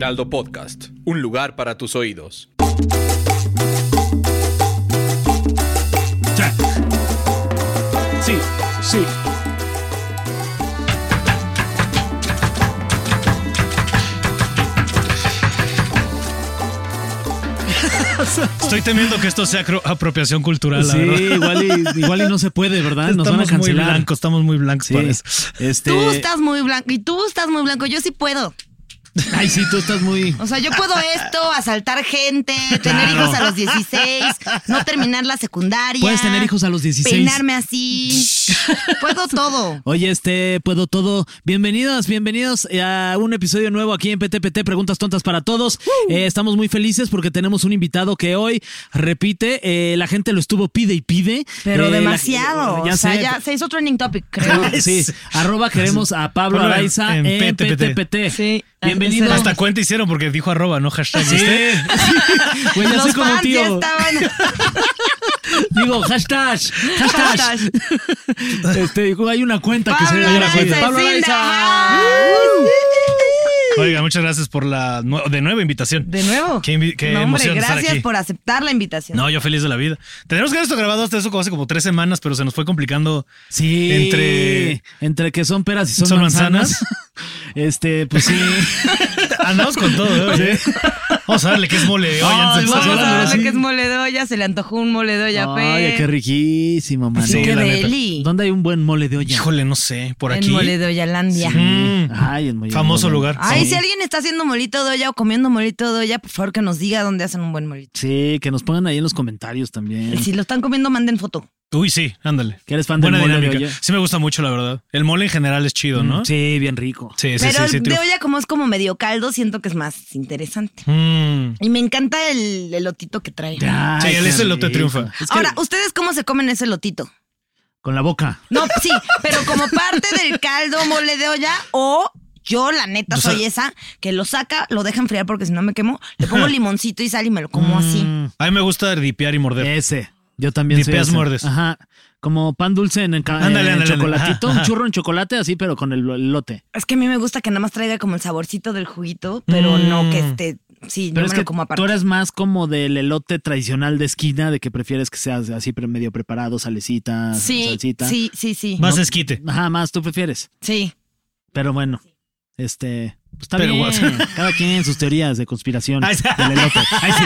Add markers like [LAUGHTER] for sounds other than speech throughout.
Heraldo Podcast, un lugar para tus oídos. Sí, sí. Estoy temiendo que esto sea apropiación cultural, la Sí, verdad. igual y, igual y no se puede, ¿verdad? Nos van a Estamos muy cancelar. blancos, estamos muy blancos Sí. Este, [LAUGHS] Tú estás muy blanco y tú estás muy blanco. Yo sí puedo. Ay, sí, tú estás muy. O sea, yo puedo esto, asaltar gente, tener Claro. hijos a los 16, no terminar la secundaria. Puedes tener hijos a los 16. Peinarme así. [LAUGHS] puedo todo. Oye, este, puedo todo. Bienvenidos, bienvenidos a un episodio nuevo aquí en PTPT, Preguntas Tontas para Todos. Eh, estamos muy felices porque tenemos un invitado que hoy repite. eh, la gente lo estuvo pide y pide. Pero Eh, la- demasiado. ya o sea, sé. ya se hizo trending topic, creo. [LAUGHS] Sí, arroba queremos a Pablo Araiza en, en PTPT. PTPT. Sí. Bienvenido. Hasta cuenta hicieron porque dijo arroba, no hashtag. Sí. [LAUGHS] ya Los soy como fans ya tío. estaban. Digo, hashtag. Hashtag. Este, digo, hay una cuenta que se Pablo Araiza, cuenta. Pablo Araiza. Oiga, muchas gracias por la nue- de nueva invitación. De nuevo. Qué, no, hombre, emoción estar gracias aquí. por aceptar la invitación. No, yo feliz de la vida. Tenemos que haber esto grabado hasta eso como hace como tres semanas, pero se nos fue complicando. Sí. Entre- Entre que son peras y son, ¿Son manzanas. manzanas? [LAUGHS] este, pues sí. [LAUGHS] Andamos con todo, ¿eh? Vamos a darle que es mole de olla Ay, vamos a darle sí. que es mole de olla, se le antojó un mole de olla, Ay, qué riquísimo, man. Sí, qué deli. ¿Dónde hay un buen mole de olla? Híjole, no sé, por En aquí. mole de ollalandia. Mm, Ay, en muy famoso muy lugar. Ay, Sí. si alguien está haciendo molito de olla o comiendo molito de olla, por favor que nos diga dónde hacen un buen molito. Sí, que nos pongan ahí en los comentarios también. Y si lo están comiendo, manden foto. Uy, sí, ándale. Que eres fan del Buena mole de dinámica. olla. Sí me gusta mucho, la verdad. El mole en general es chido, ¿no? Mm, Sí, bien rico. Sí, sí, Pero sí. el sí, de triunfa. olla, como es como medio caldo, siento que es más interesante. Mm. Y me encanta el elotito que trae. Ay, Sí, el qué ese elote rico. triunfa. Es que Ahora, ¿ustedes cómo se comen ese elotito? con la boca. No, sí, pero como parte del caldo mole de olla o yo, la neta, O sea- soy esa que lo saca, lo deja enfriar porque si no me quemo, le pongo [LAUGHS] limoncito y sal y me lo como así. Mm, A mí me gusta dipear y morder. ese. Yo también soy Dipeas, ese. muerdes. Ajá. Como pan dulce en, el ca- Ándale, en ándale, chocolatito, ándale. Ajá, un churro en chocolate así, pero con el lote. Es que a mí me gusta que nada más traiga como el saborcito del juguito, pero no que esté. Sí, Pero yo es me que lo como aparte. tú eres más como del elote tradicional de esquina, de que prefieres que sea así pre- medio preparado, salecita, Sí, salsita. sí, sí, sí. Más esquite. Ajá, más tú prefieres. Sí. Pero bueno, este, está Pero bien. what? [LAUGHS] Cada quien sus teorías de conspiración del elote. Ay, sí.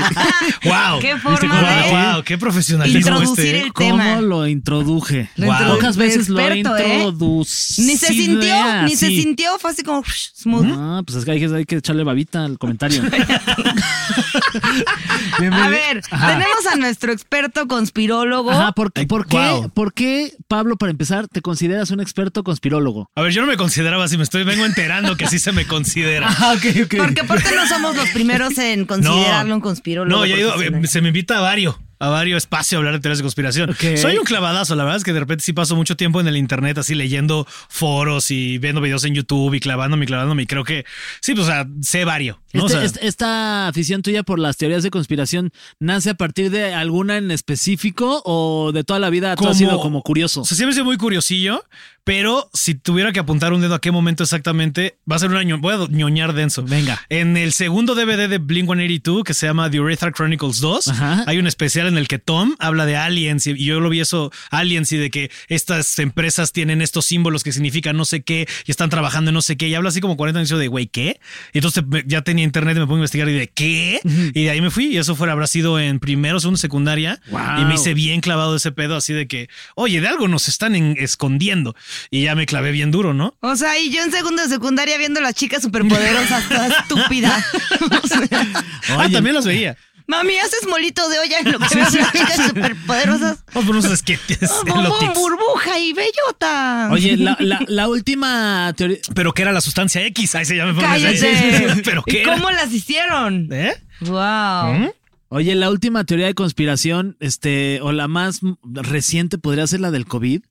[LAUGHS] ¡Wow! Qué ¿Viste forma de ¡Wow! ¡Qué profesionalismo introducir este! el ¿Cómo tema. lo introduje? Lo Wow. Pocas veces lo he experto, ¿eh? Ni se sintió, ni se así. sintió, fue así como smooth. Ah, pues es que hay, que hay que echarle babita al comentario. [LAUGHS] A ver, tenemos a nuestro experto conspirólogo. Ajá, ¿por, qué- Ay, por qué, wow. ¿por qué, Pablo, para empezar, te consideras un experto conspirólogo? A ver, yo no me consideraba así, me estoy vengo enterando que sí se me considera. Ah. Porque aparte no somos los primeros en considerarlo un conspirólogo. No, ya he ido, profesional. se me invita a varios, a varios espacios a hablar de teorías de conspiración. Soy un clavadazo, la verdad es que de repente sí paso mucho tiempo en el internet así leyendo foros y viendo videos en YouTube y clavándome y clavándome y creo que sí, pues o sea, sé varios. ¿No? O Este- sea, este- esta afición tuya por las teorías de conspiración nace a partir de alguna en específico o de toda la vida tú has sido como curioso? O sea, siempre he sido muy curiosillo, pero si tuviera que apuntar un dedo a qué momento exactamente, va a ser un año. Voy a ñoñar denso. Venga. En el segundo DVD de Blink 182, que se llama The Urethra Chronicles 2, Ajá. hay un especial en el que Tom habla de aliens y, yo lo vi eso, aliens y de que estas empresas tienen estos símbolos que significan no sé qué y están trabajando en no sé qué. Y habla así como 40 minutos de, güey, ¿qué? Y entonces ya tenía internet y me pongo a investigar y de, ¿qué? Y de ahí me fui y eso fuera, habrá sido en primero, segundo, secundaria. Wow. Y me hice bien clavado de ese pedo, así de que, oye, de algo nos están en- escondiendo. Y ya me clavé bien duro, ¿no? O sea, y yo en segundo de secundaria viendo las chicas superpoderosas, toda [LAUGHS] estúpida. [LAUGHS] [LAUGHS] O sea, Ah, también las veía. Mami, haces molito de olla en lo que veo las chicas superpoderosas. Unos bombón, elotics. burbuja y bellota. Oye, la, la, la última teoría. Pero ¿qué era la sustancia X? Ahí se llama. Cállate. Pero ¿Y ¿qué era? cómo las hicieron? ¿Eh? Wow. ¿Mm? Oye, la última teoría de conspiración, este, o la más reciente podría ser la del COVID.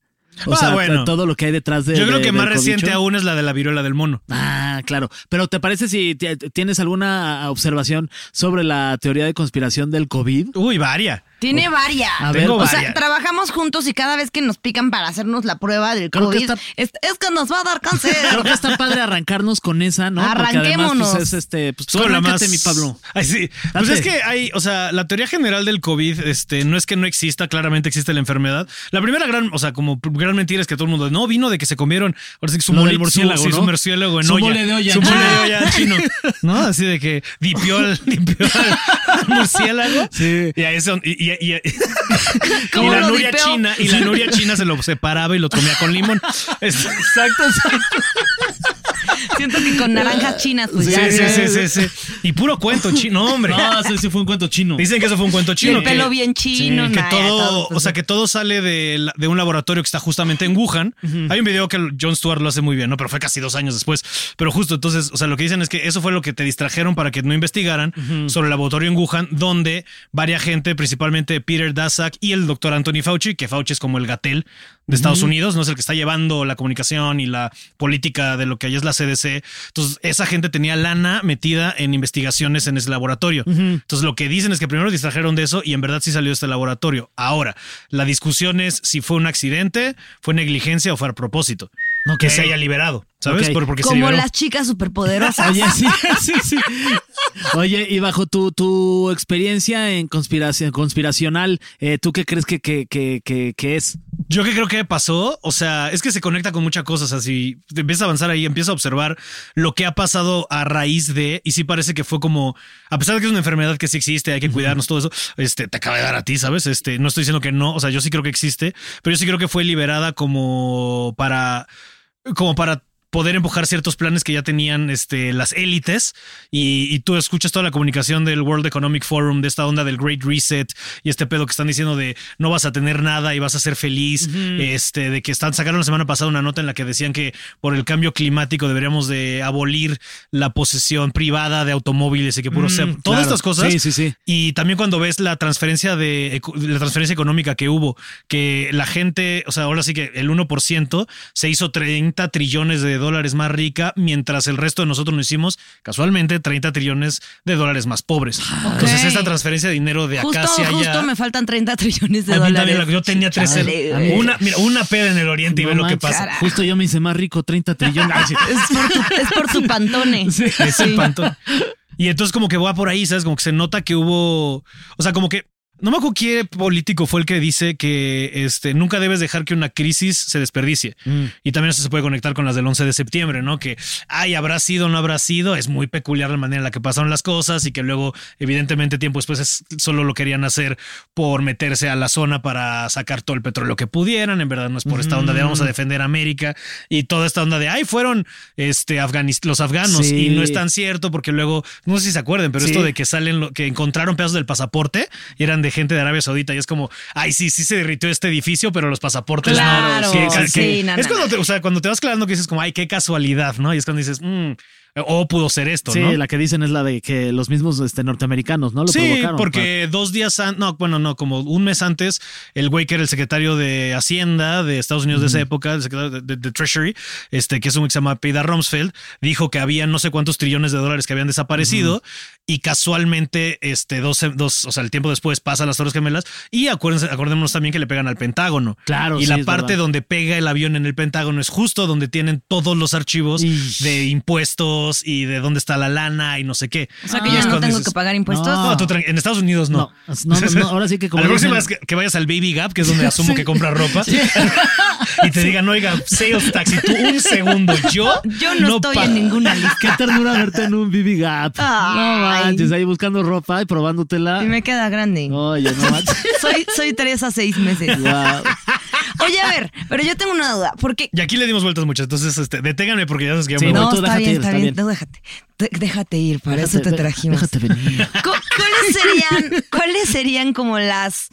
O Ah, sea, bueno. todo lo que hay detrás de. Yo creo de- que más reciente aún es la de la viruela del mono. Ah, claro. Pero ¿te parece si tienes alguna observación sobre la teoría de conspiración del COVID? Uy, varia. Tiene varias. A ver, Tengo o sea, varias. trabajamos juntos y cada vez que nos pican para hacernos la prueba del Creo que COVID, está- es, es que nos va a dar cáncer. [LAUGHS] Creo que está padre arrancarnos con esa, ¿no? Porque además, Arranquémonos. pues, es este. Pues tú la más- mi Pablo. Ay, sí. Pues es que hay, o sea, la teoría general del COVID, este, no es que no exista, claramente existe la enfermedad. La primera gran, o sea, como gran mentira es que todo el mundo, no, vino de que se comieron, ahora sí que su murciélago, su, sí, ¿no? su murciélago en Su olla. Mole de olla. Su mole de Ah. chino. [LAUGHS] ¿No? Así de que dipió al, [LAUGHS] dipió al [LAUGHS] murciélago. Sí. Y a eso, y, y- y- y ¿Cómo la nuria china, y la nuria china se lo separaba y lo comía con limón. Es- Exacto, Siento que con naranjas chinas, pues Sí, ya. sí, sí, sí, sí. Y puro cuento chino, hombre. No, ese sí fue un cuento chino. Dicen que eso fue un cuento Y chino. el pelo que- bien chino. que todo, pues, o sea, que todo sale de, la- de un laboratorio que está justamente en Wuhan. Hay un video que John Stewart lo hace muy bien, ¿no? Pero fue casi dos años después. Pero justo entonces, o sea, lo que dicen es que eso fue lo que te distrajeron para que no investigaran sobre el laboratorio en Wuhan, donde varia gente, principalmente Peter Daszak y el doctor Anthony Fauci, que Fauci es como el gatel de Estados Unidos, no es el que está llevando la comunicación y la política de lo que allá es la CDC. Entonces, esa gente tenía lana metida en investigaciones en ese laboratorio. Entonces, lo que dicen es que primero distrajeron de eso y en verdad sí salió de este laboratorio. Ahora, la discusión es si fue un accidente, fue negligencia o fue a propósito. Ok. Que se haya liberado, ¿sabes? Por- porque Como las chicas superpoderosas. [LAUGHS] Oye, sí, sí, sí. [LAUGHS] Oye, y bajo tu, tu experiencia en conspiración, conspiracional, eh, ¿tú qué crees que, que, que, que, que es? Yo que creo que pasó, o sea, es que se conecta con muchas cosas. Así te empiezas a avanzar ahí, empiezas a observar lo que ha pasado a raíz de, y sí parece que fue como, a pesar de que es una enfermedad que sí existe, hay que cuidarnos, todo eso, este, te acaba de dar a ti, ¿sabes? Este, no estoy diciendo que no, o sea, yo sí creo que existe, pero yo sí creo que fue liberada como para, como para poder empujar ciertos planes que ya tenían este, las élites y, y tú escuchas toda la comunicación del World Economic Forum, de esta onda del Great Reset y este pedo que están diciendo de no vas a tener nada y vas a ser feliz, este, de que están sacaron la semana pasada una nota en la que decían que por el cambio climático deberíamos de abolir la posesión privada de automóviles y que puro sea, todas claro. estas cosas. Sí, sí, sí. Y también cuando ves la transferencia de la transferencia económica que hubo, que la gente, o sea, ahora sí que el 1% se hizo 30 trillones de dólares más rica, mientras el resto de nosotros nos hicimos casualmente 30 trillones de dólares más pobres. Entonces, esta transferencia de dinero de acá Justo, hacia allá. justo me faltan 30 trillones de a mí dólares. también, yo tenía tres Chale, una, mira, una peda en el oriente y ve lo que pasa. Justo yo me hice más rico, 30 trillones. Ay, sí. [LAUGHS] Es por tu, es por tu pantone. [LAUGHS] Sí. Es el pantón. Y entonces como que va por ahí, ¿sabes? Como que se nota que hubo, o sea, como que no me acuerdo qué político fue el que dice que este, nunca debes dejar que una crisis se desperdicie. Mm. Y también eso se puede conectar con las del 11 de septiembre, ¿no? Que, ay, habrá sido o no habrá sido. Es muy peculiar la manera en la que pasaron las cosas y que luego, evidentemente, tiempo después es- solo lo querían hacer por meterse a la zona para sacar todo el petróleo que pudieran. En verdad, no es por esta onda de vamos a defender América y toda esta onda de, ay, fueron este, los afganos Sí. y no es tan cierto porque luego, no sé si se acuerden, pero Sí. esto de que salen, lo, que encontraron pedazos del pasaporte y eran de gente de Arabia Saudita y es como, ay, sí, sí se derritió este edificio, pero los pasaportes Claro, no. Que- sí, que- no, es cuando te, o sea, cuando te vas clavando que dices como, ay, qué casualidad, ¿no? Y es cuando dices, mm, o pudo ser esto, Sí, ¿no? la que dicen es la de que los mismos este, norteamericanos, ¿no? Lo Sí, provocaron. porque dos días antes, no, bueno, no, como un mes antes, el güey que era el secretario de Hacienda de Estados Unidos de esa época, el secretario de, de- de Treasury, este, que es un que se llama Peter Rumsfeld, dijo que había no sé cuántos trillones de dólares que habían desaparecido y casualmente, este, dos, dos, o sea, el tiempo después pasa a las Torres Gemelas y acuérdense, acordémonos también que le pegan al Pentágono. Claro, Y sí, la parte donde pega el avión en el Pentágono es justo donde tienen todos los archivos Ish. de impuestos y de dónde está la lana y no sé qué. O sea que Y ya es no tengo dices, que pagar impuestos. No. no, tú en Estados Unidos no. No, no, no, no, ahora sí que [LAUGHS] como a la próxima vez que, que vayas al Baby Gap, que es donde [LAUGHS] asumo que compras ropa, [LAUGHS] y te digan, oiga, sales taxi, tú un segundo, yo, Yo no, estoy en ninguna lista. Qué ternura verte en un BB Gap. No manches, ahí buscando ropa y probándotela. Y me queda grande. Oye, no manches. Soy, soy Teresa seis meses. Wow. Oye, a ver, pero yo tengo una duda, porque Y aquí le dimos vueltas muchas, entonces este, deténganme porque ya sabes que ya Sí, me voy. no, tú está déjate bien, ir, está está bien, bien. no, déjate. Déjate ir, para eso te trajimos. Déjate venir. [LAUGHS] Cu- ¿Cuáles serían, ¿Cuáles serían como las,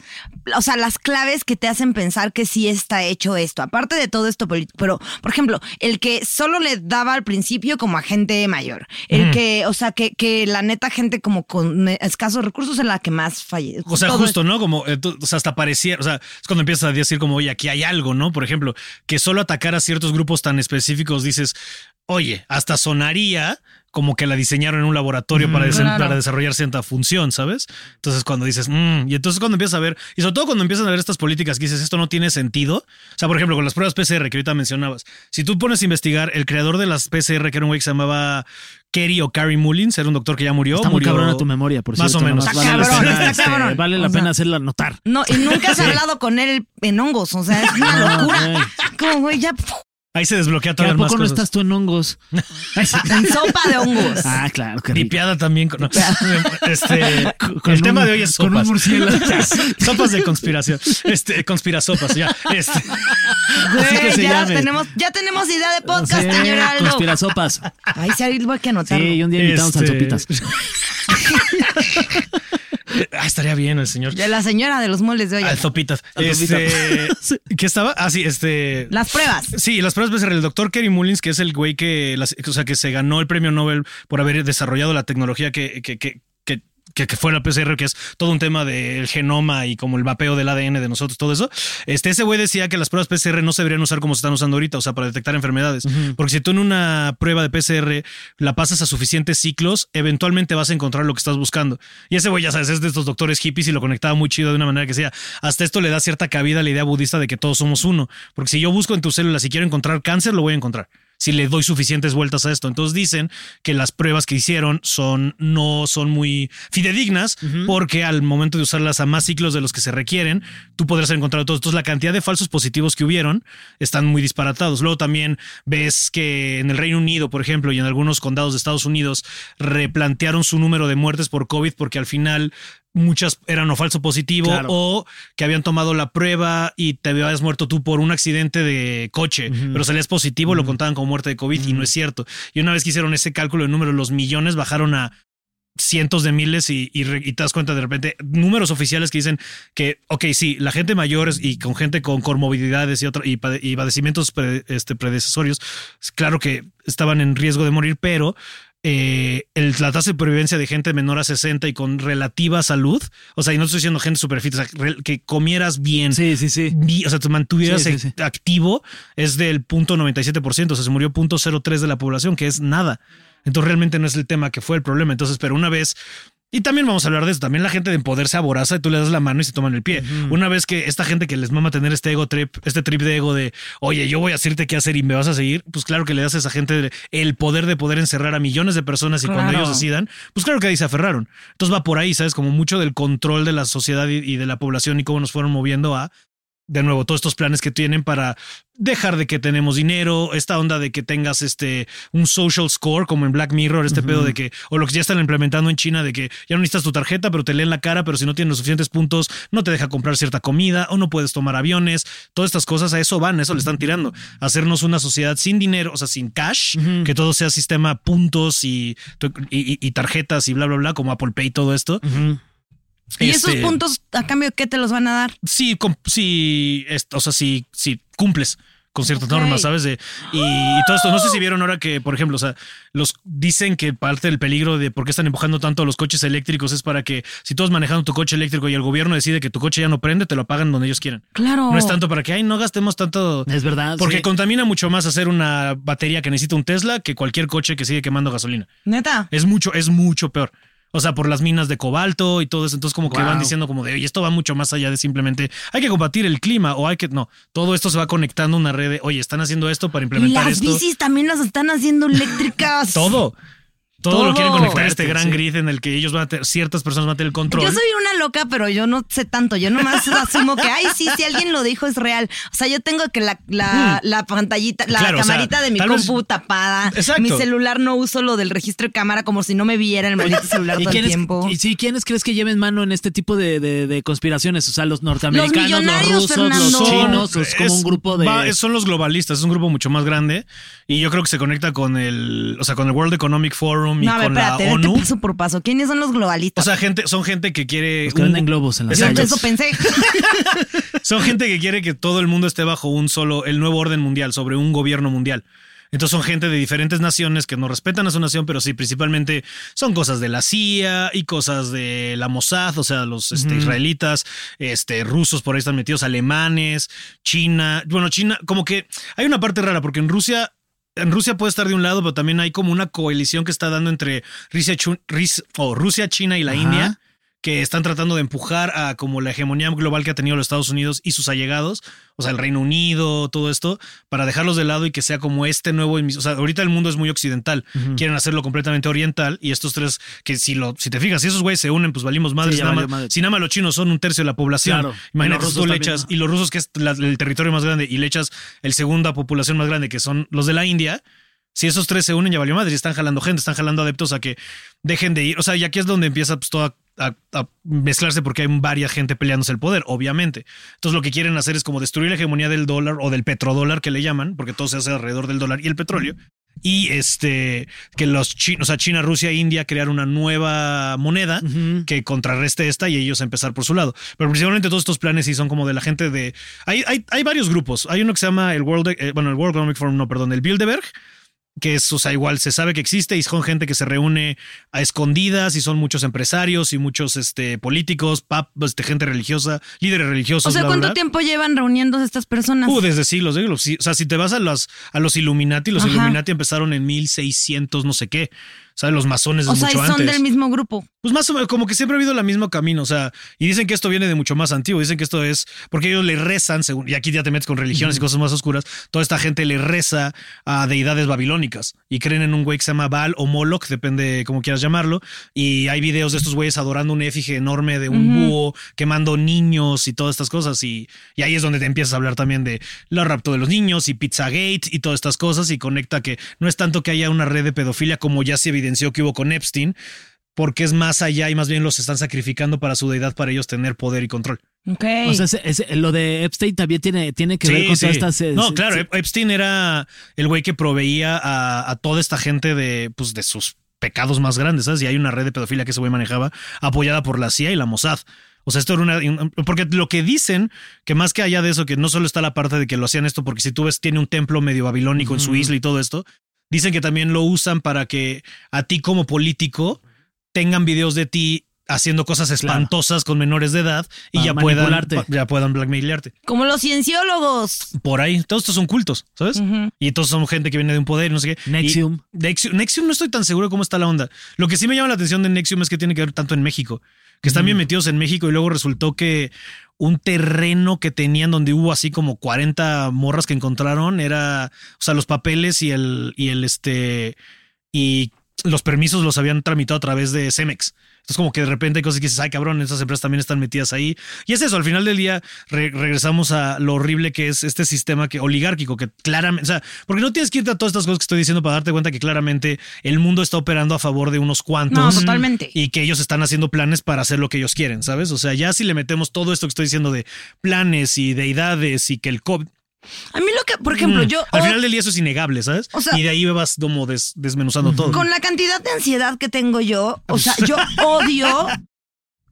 o sea, las claves que te hacen pensar que sí está hecho esto? Aparte de todo esto político, pero, por ejemplo, el que solo le daba al principio como a gente mayor, el que, o sea, que, que la neta gente como con escasos recursos es la que más falle. O sea, todo justo, ¿no? Como, eh, o sea, hasta pareciera, o sea, es cuando empiezas a decir como, oye, aquí hay algo, ¿no? Por ejemplo, que solo atacar a ciertos grupos tan específicos dices, oye, hasta sonaría como que la diseñaron en un laboratorio para, desen- Claro. para desarrollar cierta función, ¿sabes? Entonces cuando dices, "Mm", y entonces cuando empiezas a ver, y sobre todo cuando empiezas a ver estas políticas que dices, esto no tiene sentido, o sea, por ejemplo, con las pruebas PCR que ahorita mencionabas, si tú pones a investigar, el creador de las PCR, que era un güey que se llamaba Kerry o Carrie Mullins, era un doctor que ya murió. Está muy murió- cabrona tu memoria, por Más cierto. o menos. Está vale la cabrón, pena, está este, cabrón. Vale la O sea, pena hacerla notar. No, y nunca has hablado con él en hongos, o sea, es una locura. Como, güey, ya Ahí se desbloquea ¿Que ¿A las más poco no cosas. estás tú en hongos? [LAUGHS] en sopa de hongos. Ah, claro, que rico. Dipiada también. con- este, [LAUGHS] Con el un- tema de hoy es con un sopas. murciélago. [LAUGHS] sopas de conspiración. Este, conspirasopas, ya. Este, Así que Güey, se ya llame. tenemos, ya tenemos idea de podcast, Sí, señor Aldo. conspirasopas. Ahí sí, ahí voy a anotarlo. Sí, y un día invitamos Este- al Sopitas. Ah, estaría bien el señor. De la señora de los moles de hoy. Al Sopitas. Al Este. [LAUGHS] ¿Qué estaba? Ah, sí, este. Las pruebas. Sí, las pruebas PCR. El doctor Kerry Mullins, que es el güey que, las- o sea, que se ganó el premio Nobel por haber desarrollado la tecnología que, que, que, que, que- fue la PCR, que es todo un tema del genoma y como el mapeo del ADN de nosotros, todo eso. Este, ese güey decía que las pruebas PCR no se deberían usar como se están usando ahorita, o sea, para detectar enfermedades. Porque si tú en una prueba de PCR la pasas a suficientes ciclos, eventualmente vas a encontrar lo que estás buscando. Y ese güey, ya sabes, es de estos doctores hippies y lo conectaba muy chido de una manera que sea. Hasta esto le da cierta cabida a la idea budista de que todos somos uno. Porque si yo busco en tus células y quiero encontrar cáncer, lo voy a encontrar si le doy suficientes vueltas a esto. Entonces dicen que las pruebas que hicieron son no son muy fidedignas porque al momento de usarlas a más ciclos de los que se requieren, tú podrás encontrar todos. Entonces la cantidad de falsos positivos que hubieron están muy disparatados. Luego también ves que en el Reino Unido, por ejemplo, y en algunos condados de Estados Unidos replantearon su número de muertes por COVID porque al final muchas eran o falso positivo Claro. o que habían tomado la prueba y te habías muerto tú por un accidente de coche, pero salías positivo, lo contaban como muerte de COVID y no es cierto. Y una vez que hicieron ese cálculo de números, los millones bajaron a cientos de miles y, y te das cuenta de repente números oficiales que dicen que, ok, sí, la gente mayor y con gente con comorbilidades y, otra, y, pade- y padecimientos pre- este, predecesorios, es claro que estaban en riesgo de morir, pero eh, el, la tasa de supervivencia de gente menor a 60 y con relativa salud, o sea, y no estoy diciendo gente super fit, o sea, que comieras bien, Sí, sí, sí. vi- o sea, te mantuvieras sí, sí. activo, es del punto 97%, o sea, se murió punto 03 de la población, que es nada. Entonces realmente no es el tema que fue el problema. Entonces, pero una vez y también vamos a hablar de eso. También la gente de poder se aboraza y tú le das la mano y se toman el pie. Una vez que esta gente que les mama tener este ego trip, este trip de ego de, oye, yo voy a decirte qué hacer y me vas a seguir, pues claro que le das a esa gente el poder de poder encerrar a millones de personas y cuando ellos decidan, pues claro que ahí se aferraron. Entonces va por ahí, ¿sabes? Como mucho del control de la sociedad y de la población y cómo nos fueron moviendo a de nuevo, todos estos planes que tienen para dejar de que tenemos dinero, esta onda de que tengas este un social score como en Black Mirror, este pedo de que, o lo que ya están implementando en China, de que ya no necesitas tu tarjeta, pero te leen la cara, pero si no tienes los suficientes puntos, no te deja comprar cierta comida o no puedes tomar aviones, todas estas cosas a eso van, a eso le están tirando, hacernos una sociedad sin dinero, o sea, sin cash, que todo sea sistema puntos y, y, y tarjetas y bla, bla, bla, como Apple Pay, todo esto. ¿Y esos Este, puntos a cambio de qué te los van a dar? sí, es- o sea, sí, sí cumples con ciertas normas, ¿sabes? De, y, y todo esto, no sé si vieron ahora que, por ejemplo, o sea, los dicen que parte del peligro de por qué están empujando tanto a los coches eléctricos es para que si tú vas manejando tu coche eléctrico y el gobierno decide que tu coche ya no prende, te lo apagan donde ellos quieran. Claro. No es tanto para que, ay, no gastemos tanto. Es verdad. Porque sí. contamina mucho más hacer una batería que necesita un Tesla que cualquier coche que sigue quemando gasolina. Neta. Es mucho, es mucho peor. O sea, por las minas de cobalto y todo eso. Entonces, como que Wow. van diciendo como de, oye, esto va mucho más allá de simplemente hay que combatir el clima o hay que. No, todo esto se va conectando a una red de, oye, están haciendo esto para Y implementar las esto. bicis también las están haciendo eléctricas. [LAUGHS] Todo. Todo, lo quieren conectar a este gran sí. grid en el que ellos van a tener, ciertas personas van a tener el control. Yo soy una loca, pero yo no sé tanto. Yo nomás [LAUGHS] asumo que, ay, sí, si alguien lo dijo es real. O sea, yo tengo que la, la, la pantallita, la Mm. Claro, o sea, camarita de mi tal vez- compu tapada. Exacto. Mi celular no uso lo del registro de cámara como si no me viera el maldito [LAUGHS] celular ¿Y todo el tiempo. y sí, ¿quiénes crees que lleven mano en este tipo de, de- de conspiraciones? O sea, los norteamericanos, los, rusos, Fernando. los chinos, es como un grupo de... va- son los globalistas, es un grupo mucho más grande y yo creo que se conecta con el, o sea, con el World Economic Forum y No, a ver, con espérate, la ONU. paso por paso. ¿Quiénes son los globalistas? O sea, gente, son gente que quiere. Los que un- venden globos en las Yo eso pensé. [LAUGHS] Son gente que quiere que todo el mundo esté bajo un solo, el nuevo orden mundial, sobre un gobierno mundial. Entonces son gente de diferentes naciones que no respetan a su nación, pero sí, principalmente son cosas de la CIA y cosas de la Mossad, o sea, los este, israelitas, este, rusos por ahí están metidos, alemanes, China. Bueno, China, como que hay una parte rara, porque en Rusia en Rusia puede estar de un lado, pero también hay como una coalición que está dando entre Rusia, Rusia China y la Ajá. India, que están tratando de empujar a como la hegemonía global que ha tenido los Estados Unidos y sus allegados, o sea, el Reino Unido, todo esto, para dejarlos de lado y que sea como este nuevo, o sea, ahorita el mundo es muy occidental, quieren hacerlo completamente oriental y estos tres, que si lo, si te fijas, si esos güeyes se unen, pues valimos madres, Sí, ya nada valió más- madre. si nada más los chinos son un tercio de la población, Claro. Imagínate, los tú le echas, ¿no? y los rusos que es la- el territorio más grande y le echas el segunda población más grande que son los de la India, si esos tres se unen, ya valió madre, y están jalando gente, están jalando adeptos a que dejen de ir. O sea, y aquí es donde empieza pues, todo a, mezclarse porque hay varias gente peleándose el poder, obviamente. Entonces lo que quieren hacer es como destruir la hegemonía del dólar o del petrodólar que le llaman, porque todo se hace alrededor del dólar y el petróleo. Y este, que los chinos, o sea, China, Rusia e India crear una nueva moneda que contrarreste esta y ellos empezar por su lado. Pero principalmente todos estos planes sí son como de la gente de. Hay, hay, hay varios grupos. Hay uno que se llama el World, eh, bueno, el World Economic Forum, no, perdón, el Bilderberg, que es, o sea, igual se sabe que existe y son gente que se reúne a escondidas y son muchos empresarios y muchos este, políticos, pap, este, gente religiosa, líderes religiosos. O sea, ¿cuánto tiempo llevan reuniéndose estas personas? Uh, desde siglos, O sea, si te vas a los, a los Illuminati, los Ajá. Illuminati empezaron en 1600, no sé qué. Sea, los masones de o sea, y mucho son antes. del mismo grupo. Pues más o menos, como que siempre ha habido el mismo camino, o sea, y dicen que esto viene de mucho más antiguo, dicen que esto es, porque ellos le rezan, según, y aquí ya te metes con religiones y cosas más oscuras, toda esta gente le reza a deidades babilónicas y creen en un güey que se llama Baal o Moloch, depende cómo quieras llamarlo, y hay videos de estos güeyes adorando un efigie enorme de un búho, quemando niños y todas estas cosas, y, y ahí es donde te empiezas a hablar también de la rapto de los niños y Pizzagate y todas estas cosas, y conecta que no es tanto que haya una red de pedofilia como ya se evidenció que hubo con Epstein, porque es más allá y más bien los están sacrificando para su deidad para ellos tener poder y control. Ok. O sea, ese- lo de Epstein también tiene, tiene que ver con todas estas... eh, no, claro, sí. Epstein era el güey que proveía a, a toda esta gente de, pues, de sus pecados más grandes, ¿sabes? Y hay una red de pedofilia que ese güey manejaba, apoyada por la CIA y la Mossad. O sea, esto era una. Porque lo que dicen, que más que allá de eso, que no solo está la parte de que lo hacían esto, porque si tú ves, tiene un templo medio babilónico en su isla y todo esto, dicen que también lo usan para que a ti como político tengan videos de ti haciendo cosas espantosas con menores de edad y ya puedan, ya puedan blackmailarte. Como los cienciólogos. Por ahí, todos estos son cultos, ¿sabes? Y todos son gente que viene de un poder no sé qué. Nexium. Y Nexium. Nexium no estoy tan seguro de cómo está la onda. Lo que sí me llama la atención de Nexium es que tiene que ver tanto en México. Que están bien metidos en México y luego resultó que un terreno que tenían donde hubo así como 40 morras que encontraron era, o sea, los papeles y el, y el este, y los permisos los habían tramitado a través de Cemex. Entonces como que de repente hay cosas que dices, ay cabrón, estas empresas también están metidas ahí. Y es eso, al final del día re- regresamos a lo horrible que es este sistema que oligárquico, que claramente, o sea, porque no tienes que irte a todas estas cosas que estoy diciendo para darte cuenta que claramente el mundo está operando a favor de unos cuantos. No, totalmente. Y que ellos están haciendo planes para hacer lo que ellos quieren, ¿sabes? O sea, ya si le metemos todo esto que estoy diciendo de planes y deidades y que el COVID... A mí lo que, por ejemplo, Mm, yo. Al oh, final del día eso es innegable, ¿sabes? O sea- y de ahí vas como des- desmenuzando todo. Con la cantidad de ansiedad que tengo yo, o sea, yo [LAUGHS] odio.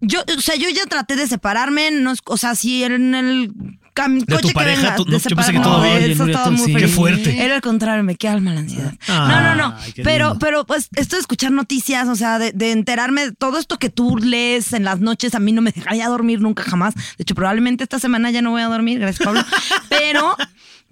Yo, o sea, yo ya traté de separarme, no, o sea, si en el cam- ¿De tu coche pareja? que venga, Tú- no, de yo pensé que todo no, bien. eso Nuria, muy sí. feo. Qué fuerte. Era al contrario, me queda alma la ansiedad. Ah. no, no, no. Pero, pero pues esto de escuchar noticias, o sea, de, de enterarme de todo esto que tú lees en las noches, a mí no me dejaría dormir nunca jamás. De hecho, probablemente esta semana ya no voy a dormir, gracias Pablo. [LAUGHS] Pero,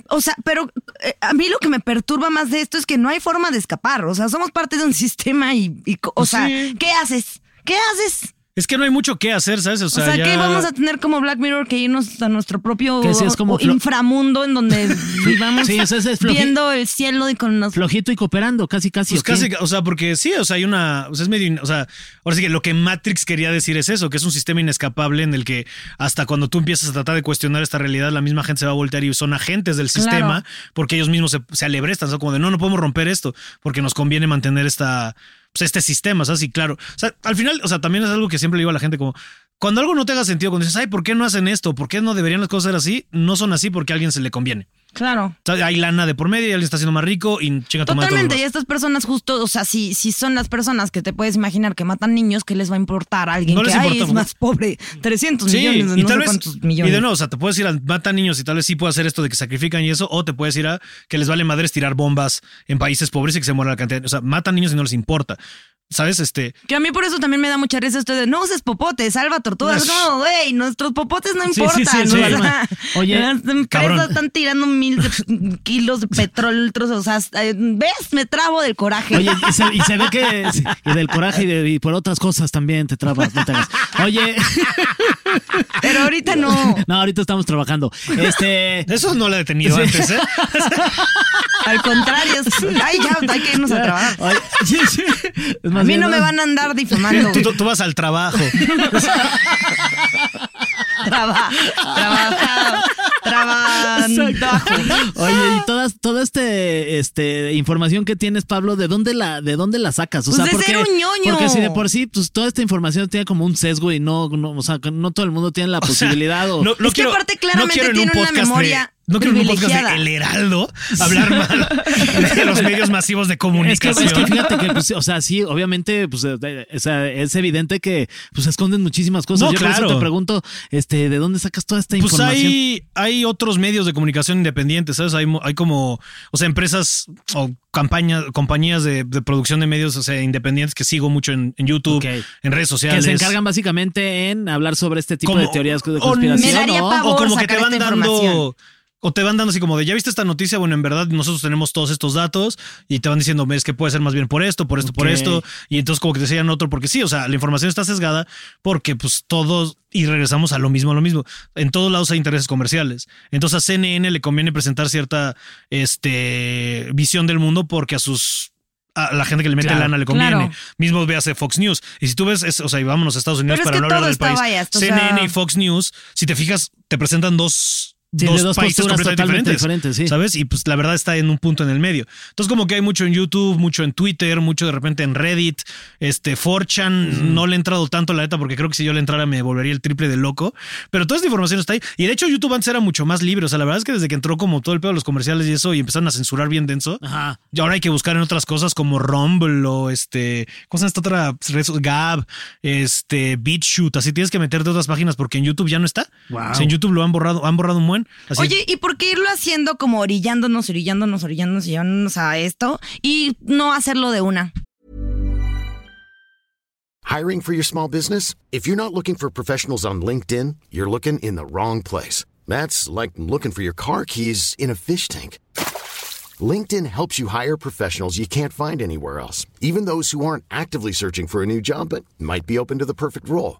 o sea, pero eh, a mí lo que me perturba más de esto es que no hay forma de escapar. O sea, somos parte de un [LAUGHS] sistema y, o sea, ¿qué haces? ¿Qué haces? Es que no hay mucho que hacer, ¿sabes? O O sea, sea, ya- que vamos a tener como Black Mirror que irnos a nuestro propio Que sí, es como o- flo- inframundo en donde [LAUGHS] vivamos Sí, ese- ese es floji- viendo el cielo y con los Flojito y cooperando, casi, casi. Pues ¿o qué? casi, o sea, porque sí, o sea, hay una, o sea, es medio, o sea, ahora sí que lo que Matrix quería decir es eso, que es un sistema inescapable en el que hasta cuando tú empiezas a tratar de cuestionar esta realidad, la misma gente se va a voltear y son agentes del Claro. sistema porque ellos mismos se, se alebrestan, son como de, no, no podemos romper esto porque nos conviene mantener esta, pues, este sistema, ¿sabes? Y claro, o sea, al final, o sea, también es algo que siempre le digo a la gente como, cuando algo no te haga sentido, cuando dices, ay, ¿por qué no hacen esto? ¿Por qué no deberían las cosas ser así? No son así porque a alguien se le conviene. Claro. O sea, hay lana de por medio y alguien está haciendo más rico y chinga Totalmente, y estas personas justo, o sea, si, si son las personas que te puedes imaginar que matan niños, ¿qué les va a importar a alguien No que les ay, es más pobre? 300 Sí, millones, y no tal sé vez, cuántos millones. y de nuevo, o sea, te puedes ir a matar niños y tal vez sí puede hacer esto de que sacrifican y eso, o te puedes ir a que les vale madres tirar bombas en países pobres y que se muera la cantidad. O sea, matan niños y no les importa. ¿Sabes? Este. Que a mí por eso también me da mucha risa esto de no uses popotes, salva tortugas. No, güey, nuestros popotes no Sí, sí, importan. sí, o sí. sea, [LAUGHS] Oye, las empresas están tirando mil de- [LAUGHS] kilos de petróleo, o sea, eh, ¿ves? Me trabo del coraje. Oye, y se, y se ve que. Y del coraje y, de- y por otras cosas también te trabas. No te hagas. Oye. [LAUGHS] Pero ahorita no. No, ahorita estamos trabajando. Este. Eso no lo he detenido Sí. antes, ¿eh? Al contrario, es- ay, ya, hay que irnos a trabajar. Oye, A mí bien, no me van a andar difamando. Tú, tú- tú vas al trabajo. Traba, trabaja, trabajo. Oye, y todas, toda este, este información que tienes, Pablo, ¿de dónde la, de dónde la sacas? O Pues sea, de porque, ser un ñoño. porque si de por sí, pues toda esta información tiene como un sesgo y no, no, o sea, que no todo el mundo tiene la posibilidad. o, No, no Es que quiero- aparte claramente en tiene un una memoria de- no quiero en un podcast de El Heraldo hablar mal de los medios masivos de Es que, comunicación. es que fíjate que, pues, o sea, sí, obviamente, pues, eh, o sea, es evidente que, pues, esconden muchísimas cosas. No, Yo por claro. eso te pregunto, este, ¿de dónde sacas toda esta Pues información? hay, hay otros medios de comunicación independientes, ¿sabes? Hay, mo- hay como, o sea, empresas o campañas, compañías de, de producción de medios, o sea, independientes que sigo mucho en, en YouTube, en redes que sociales. se encargan básicamente en hablar sobre este tipo Como- de teorías de o- conspiración. Me daría ¿no? pavor o como que te van dando. O te van dando así como de ya viste esta noticia bueno en verdad nosotros tenemos todos estos datos y te van diciendo es que puede ser más bien por esto por esto por esto y entonces como que te enseñan otro porque sí o sea la información está sesgada porque pues todos y regresamos a lo mismo a lo mismo en todos lados hay intereses comerciales entonces a CNN le conviene presentar cierta este visión del mundo porque a sus a la gente que le mete Claro. lana le conviene. Claro. Mismo véase Fox News. Y si tú ves, es- o sea, y vámonos a Estados Unidos Pero es para que no hablar del país. biased, CNN sea- y Fox News, si te fijas, te presentan dos, Sí, de dos, dos países posturas completamente totalmente diferentes. diferentes, sí. ¿Sabes? Y pues la verdad está en un punto en el medio. Entonces, como que hay mucho en YouTube, mucho en Twitter, mucho de repente en Reddit, este, 4chan, no le he entrado tanto la neta porque creo que si yo le entrara me volvería el triple de loco. Pero toda esta información está ahí. Y de hecho, YouTube antes era mucho más libre. O sea, la verdad es que desde que entró como todo el pedo de los comerciales y eso y empezaron a censurar bien denso. Ajá. Y ahora hay que buscar en otras cosas como Rumble o este, ¿cómo se llama esta otra red? Gab, este, BitChute. Así tienes que meterte a otras páginas porque en YouTube ya no está. Wow. O sea, en YouTube lo han borrado, han borrado un Así- Oye, ¿y por qué irlo haciendo como orillándonos, orillándonos, orillándonos y llevándonos a esto y no hacerlo de una? Hiring for your small business? If you're not looking for professionals on LinkedIn, you're looking in the wrong place. That's like looking for your car keys in a fish tank. LinkedIn helps you hire professionals you can't find anywhere else, even those who aren't actively searching for a new job but might be open to the perfect role.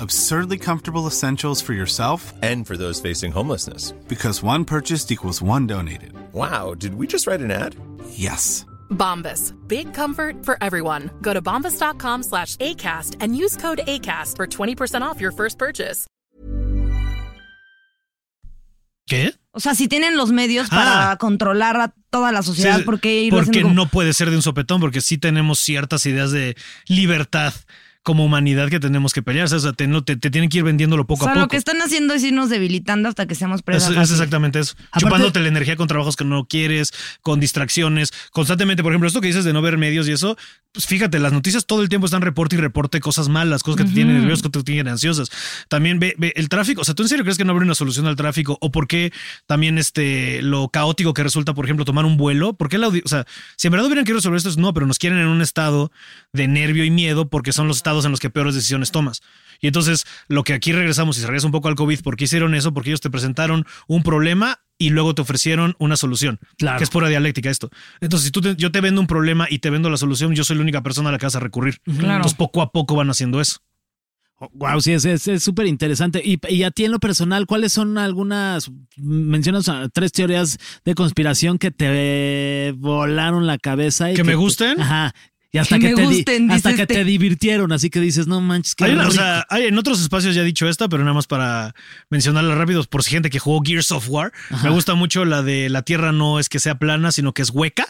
Absurdly comfortable essentials for yourself And for those facing homelessness. because one purchased equals one donated. Wow, did we just write an ad? Yes. Bombas. Big comfort for everyone. Go to bombas.com slash ACAST and use code ACAST for 20% off your first purchase. ¿Qué? O sea, si tienen los medios para Ah. controlar a toda la sociedad, Sí, ¿por qué irlo porque haciendo como- no puede ser de un sopetón, porque sí tenemos ciertas ideas de libertad como humanidad que tenemos que pelear. O sea, te, no- te- te tienen que ir vendiéndolo poco o sea, a poco. lo que están haciendo es irnos debilitando hasta que seamos presas. Es, exactamente eso. Aparte- Chupándote la energía con trabajos que no quieres, con distracciones, constantemente. Por ejemplo, esto que dices de no ver medios y eso, pues fíjate, las noticias todo el tiempo están reporte y reporte cosas malas, cosas que te tienen nerviosos, que te tienen ansiosas. También ve, ve el tráfico. O sea, ¿tú en serio crees que no habrá una solución al tráfico? ¿O por qué también este, lo caótico que resulta, por ejemplo, tomar un vuelo? ¿Por qué la O sea, si en verdad hubieran querido resolver esto, es no, pero nos quieren en un estado de nervio y miedo porque son los estados en los que peores decisiones tomas. Y entonces, lo que aquí regresamos y se regresa un poco al COVID, ¿por qué hicieron eso? Porque ellos te presentaron un problema y luego te ofrecieron una solución. Claro. Que es pura dialéctica esto. Entonces, si tú te- yo te vendo un problema y te vendo la solución, yo soy la única persona a la que vas a recurrir. Claro. Entonces, poco a poco van haciendo eso. Wow, sí, es es- es súper interesante. Y, y a ti en lo personal, ¿cuáles son algunas, mencionas ah, tres teorías de conspiración que te volaron la cabeza? Y ¿Que me te- gusten? Ajá. Y hasta Que que, me te, di- hasta que este. te divirtieron, así que dices, no manches, qué Hay o rico". sea, hay- en otros espacios ya he dicho esta, pero nada más para mencionarla rápido, por si gente que jugó Gears of War. Me gusta mucho la de la Tierra no es que sea plana, sino que es hueca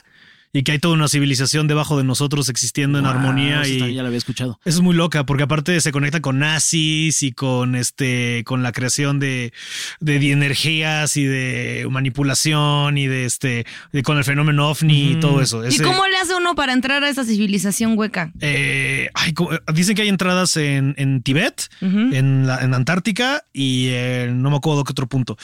y que hay toda una civilización debajo de nosotros existiendo en armonía. y ya lo había escuchado. Eso es muy loca, porque aparte se conecta con nazis y con este, con la creación de, de, de energías y de manipulación y de este, de- con el fenómeno ovni y todo eso. ¿Y cómo le hace uno para entrar a esa civilización hueca? eh, ay, como- dicen que hay entradas en, en Tibet, en, la, en Antártica y no me acuerdo qué otro punto.